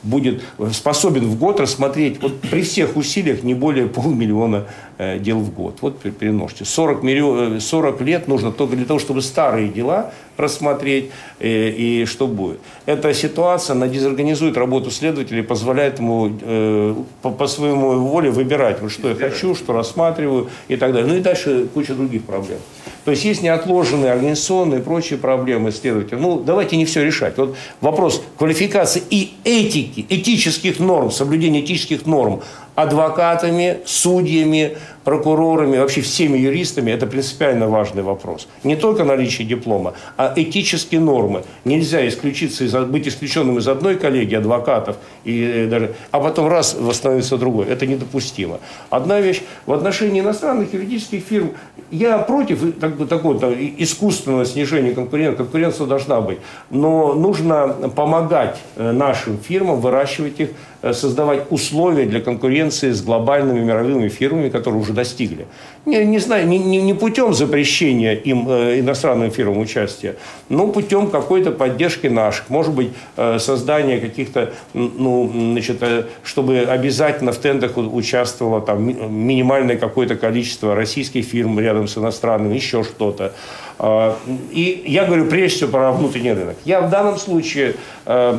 будет способен в год рассмотреть вот при всех усилиях не более полмиллиона э, дел в год. Вот перемножьте. 40, миллион, 40 лет нужно только для того, чтобы старые дела рассмотреть э, и что будет. Эта ситуация, она дезорганизует работу следователя и позволяет ему э, по, по своему воле выбирать, вот что я хочу, что рассматриваю и так далее. Ну и дальше куча других проблем. То есть есть неотложенные организационные и прочие проблемы следователя. Ну, давайте не все решать. Вот вопрос квалификации и этики, этических норм, соблюдения этических норм адвокатами, судьями, прокурорами, вообще всеми юристами, это принципиально важный вопрос. Не только наличие диплома, а этические нормы. Нельзя исключиться из, быть исключенным из одной коллегии адвокатов, и э, даже, а потом раз восстановиться другой. Это недопустимо. Одна вещь, в отношении иностранных юридических фирм, я против так, такого там, искусственного снижения конкуренции. Конкуренция должна быть. Но нужно помогать э, нашим фирмам выращивать их, создавать условия для конкуренции с глобальными мировыми фирмами, которые уже достигли. Не, не знаю, не, не- не путем запрещения им, э, иностранным фирмам участия, но путем какой-то поддержки наших. Может быть, э, создания каких-то, ну, значит, э, чтобы обязательно в тендах участвовало там ми- минимальное какое-то количество российских фирм рядом с иностранными, еще что-то. А, И я говорю прежде всего про внутренний рынок. Я в данном случае э,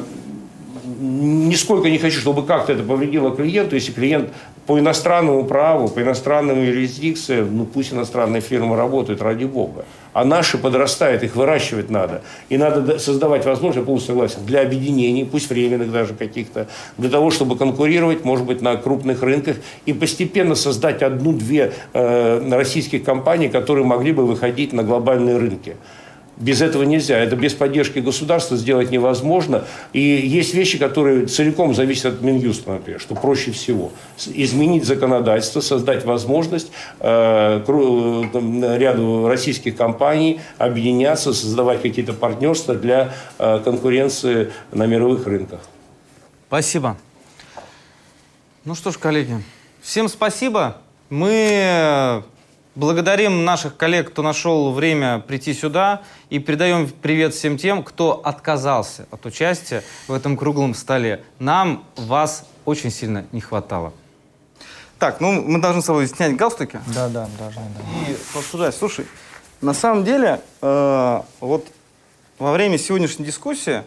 нисколько не хочу, чтобы как-то это повредило клиенту, если клиент по иностранному праву, по иностранным юрисдикциям, ну пусть иностранные фирмы работают, ради бога. А наши подрастают, их выращивать надо. И надо да- создавать возможность, я полностью согласен, для объединений, пусть временных даже каких-то, для того, чтобы конкурировать, может быть, на крупных рынках и постепенно создать одну-две э, российских компании, которые могли бы выходить на глобальные рынки. Без этого нельзя. Это без поддержки государства сделать невозможно. И есть вещи, которые целиком зависят от Минюста, например, что проще всего. Изменить законодательство, создать возможность э, э, ряду российских компаний объединяться, создавать какие-то партнерства для э, конкуренции на мировых рынках. Спасибо. Ну что ж, коллеги, всем спасибо. Мы благодарим наших коллег, кто нашел время прийти сюда, и передаем привет всем тем, кто отказался от участия в этом круглом столе. Нам вас очень сильно не хватало. Так, ну мы должны с тобой снять галстуки Да, да, должны, да. и пообсуждать. Слушай, на самом деле, э, вот во время сегодняшней дискуссии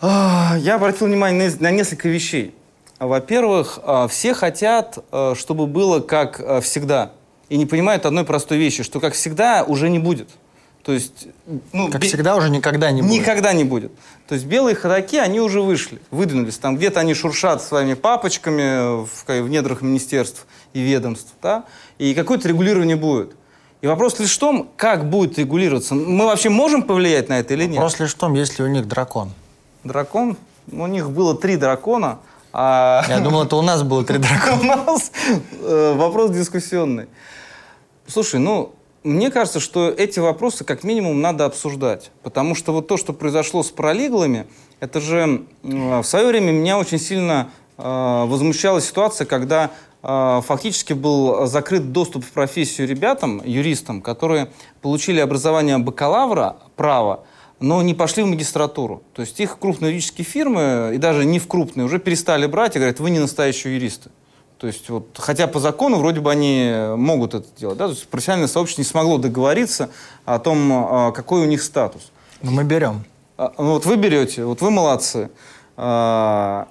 а, я обратил внимание на, на несколько вещей. Во-первых, а, все хотят, а, чтобы было как а, всегда. И не понимают одной простой вещи, что как всегда уже не будет. То есть, ну, Как бе- всегда уже никогда не будет. Никогда не будет. То есть белые ходаки, они уже вышли, выдвинулись. Там где-то они шуршат своими папочками в, в недрах министерств и ведомств. Да? И какое-то регулирование будет. И вопрос лишь в том, как будет регулироваться. Мы вообще можем повлиять на это или нет? Вопрос лишь в том, есть ли у них дракон. Дракон? У них было три дракона, а Я думал, это у нас было три [LAUGHS] дракона. у нас э, вопрос дискуссионный. Слушай, ну, мне кажется, что эти вопросы как минимум надо обсуждать. Потому что вот то, что произошло с пролиглами, это же э, в свое время меня очень сильно э, возмущала ситуация, когда э, фактически был закрыт доступ в профессию ребятам, юристам, которые получили образование бакалавра права, но не пошли в магистратуру. То есть их крупные юридические фирмы, и даже не в крупные, уже перестали брать и говорят, вы не настоящие юристы. То есть вот, хотя по закону вроде бы они могут это делать, да, то есть профессиональное сообщество не смогло договориться о том, а, какой у них статус. Но мы берем. А, ну Вот вы берете, вот вы молодцы. А,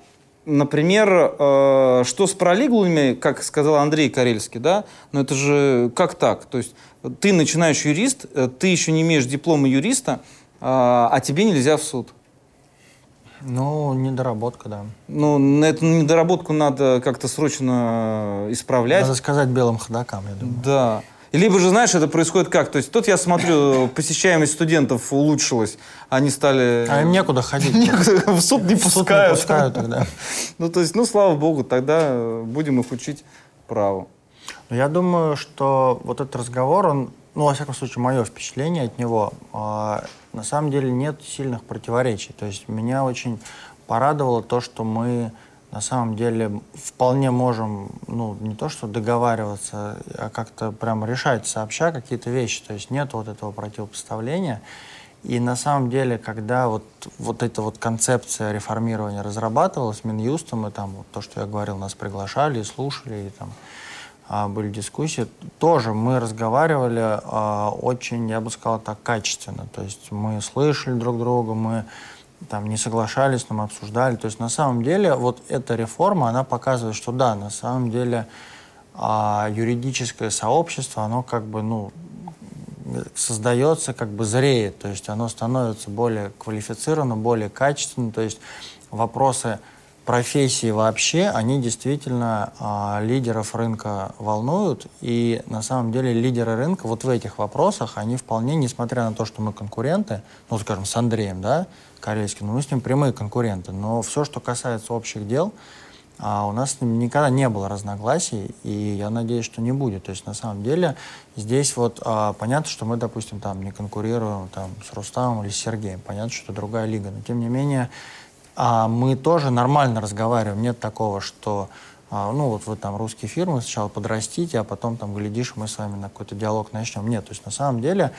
Например, а, что с пролиглыми, как сказал Андрей Карельский, да, но это же как так? То есть ты начинающий юрист, э, ты еще не имеешь диплома юриста, а а тебе нельзя в суд. Ну, недоработка, да. Ну, на эту недоработку надо как-то срочно исправлять. Надо сказать белым ходокам, я думаю. Да. Либо же, знаешь, это происходит как? То есть тут я смотрю, посещаемость студентов улучшилась, они стали... А им некуда ходить. [LAUGHS] Некуда, в суд не В суд не пускают. тогда. [LAUGHS] Ну, то есть, ну, слава богу, тогда будем их учить праву. Но я думаю, что вот этот разговор, он, ну, во всяком случае, мое впечатление от него, э, на самом деле нет сильных противоречий. То есть меня очень порадовало то, что мы на самом деле вполне можем, ну, не то что договариваться, а как-то прям решать сообща какие-то вещи. То есть нет вот этого противопоставления. И на самом деле, когда вот, вот эта вот концепция реформирования разрабатывалась Минюстом, и там вот то, что я говорил, нас приглашали, слушали, и там были дискуссии, тоже мы разговаривали а, очень, я бы сказал так, качественно. То есть мы слышали друг друга, мы там не соглашались, но мы обсуждали. То есть на самом деле вот эта реформа, она показывает, что да, на самом деле а, юридическое сообщество, оно как бы, ну, создается, как бы зреет, то есть оно становится более квалифицированным, более качественным, то есть вопросы профессии вообще, они действительно а, лидеров рынка волнуют, и на самом деле лидеры рынка вот в этих вопросах, они вполне, несмотря на то, что мы конкуренты, ну, скажем, с Андреем, да, Корейским, ну, мы с ним прямые конкуренты, но все, что касается общих дел, а у нас с ним никогда не было разногласий, и я надеюсь, что не будет. То есть на самом деле здесь вот а, понятно, что мы, допустим, там не конкурируем там, с Рустамом или с Сергеем. Понятно, что это другая лига. Но тем не менее а, мы тоже нормально разговариваем. Нет такого, что а, ну вот вы там русские фирмы сначала подрастите, а потом там глядишь, мы с вами на какой-то диалог начнем. Нет, то есть на самом деле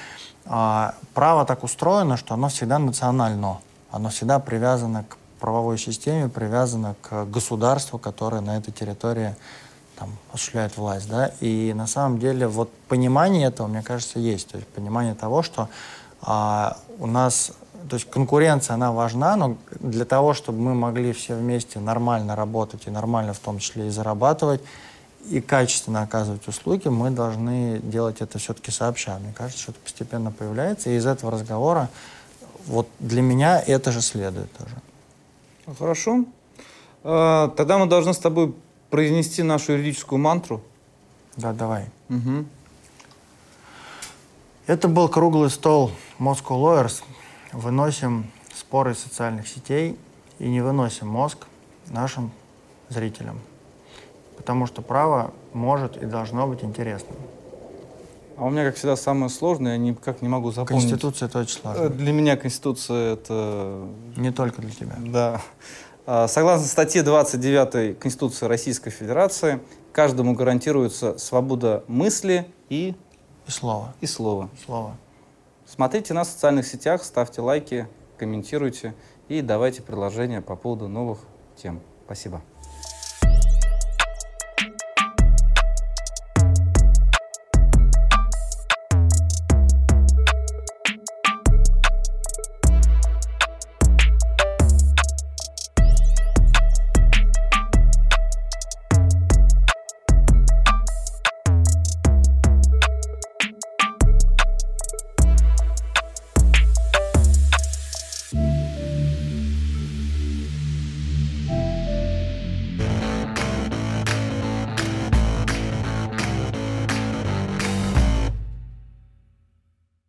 а, право так устроено, что оно всегда национально. Оно всегда привязано к правовой системе привязана к государству, которое на этой территории там, осуществляет власть. Да? И на самом деле вот понимание этого, мне кажется, есть. То есть понимание того, что а, у нас то есть конкуренция, она важна, но для того, чтобы мы могли все вместе нормально работать и нормально в том числе и зарабатывать, и качественно оказывать услуги, мы должны делать это все-таки сообща. Мне кажется, что это постепенно появляется, и из этого разговора вот для меня это же следует тоже. Хорошо. А, тогда мы должны с тобой произнести нашу юридическую мантру. Да, давай. Угу. Это был круглый стол Moscow Lawyers. Выносим споры из социальных сетей и не выносим мозг нашим зрителям. Потому что право может и должно быть интересным. А у меня, как всегда, самое сложное, я никак не могу запомнить. Конституция это очень сложно. Э, для меня Конституция это... Не только для тебя. Да. А, согласно статье 29 Конституции Российской Федерации, каждому гарантируется свобода мысли и... И слова. И слова. Слова. Смотрите нас в социальных сетях, ставьте лайки, комментируйте и давайте предложения по поводу новых тем. Спасибо.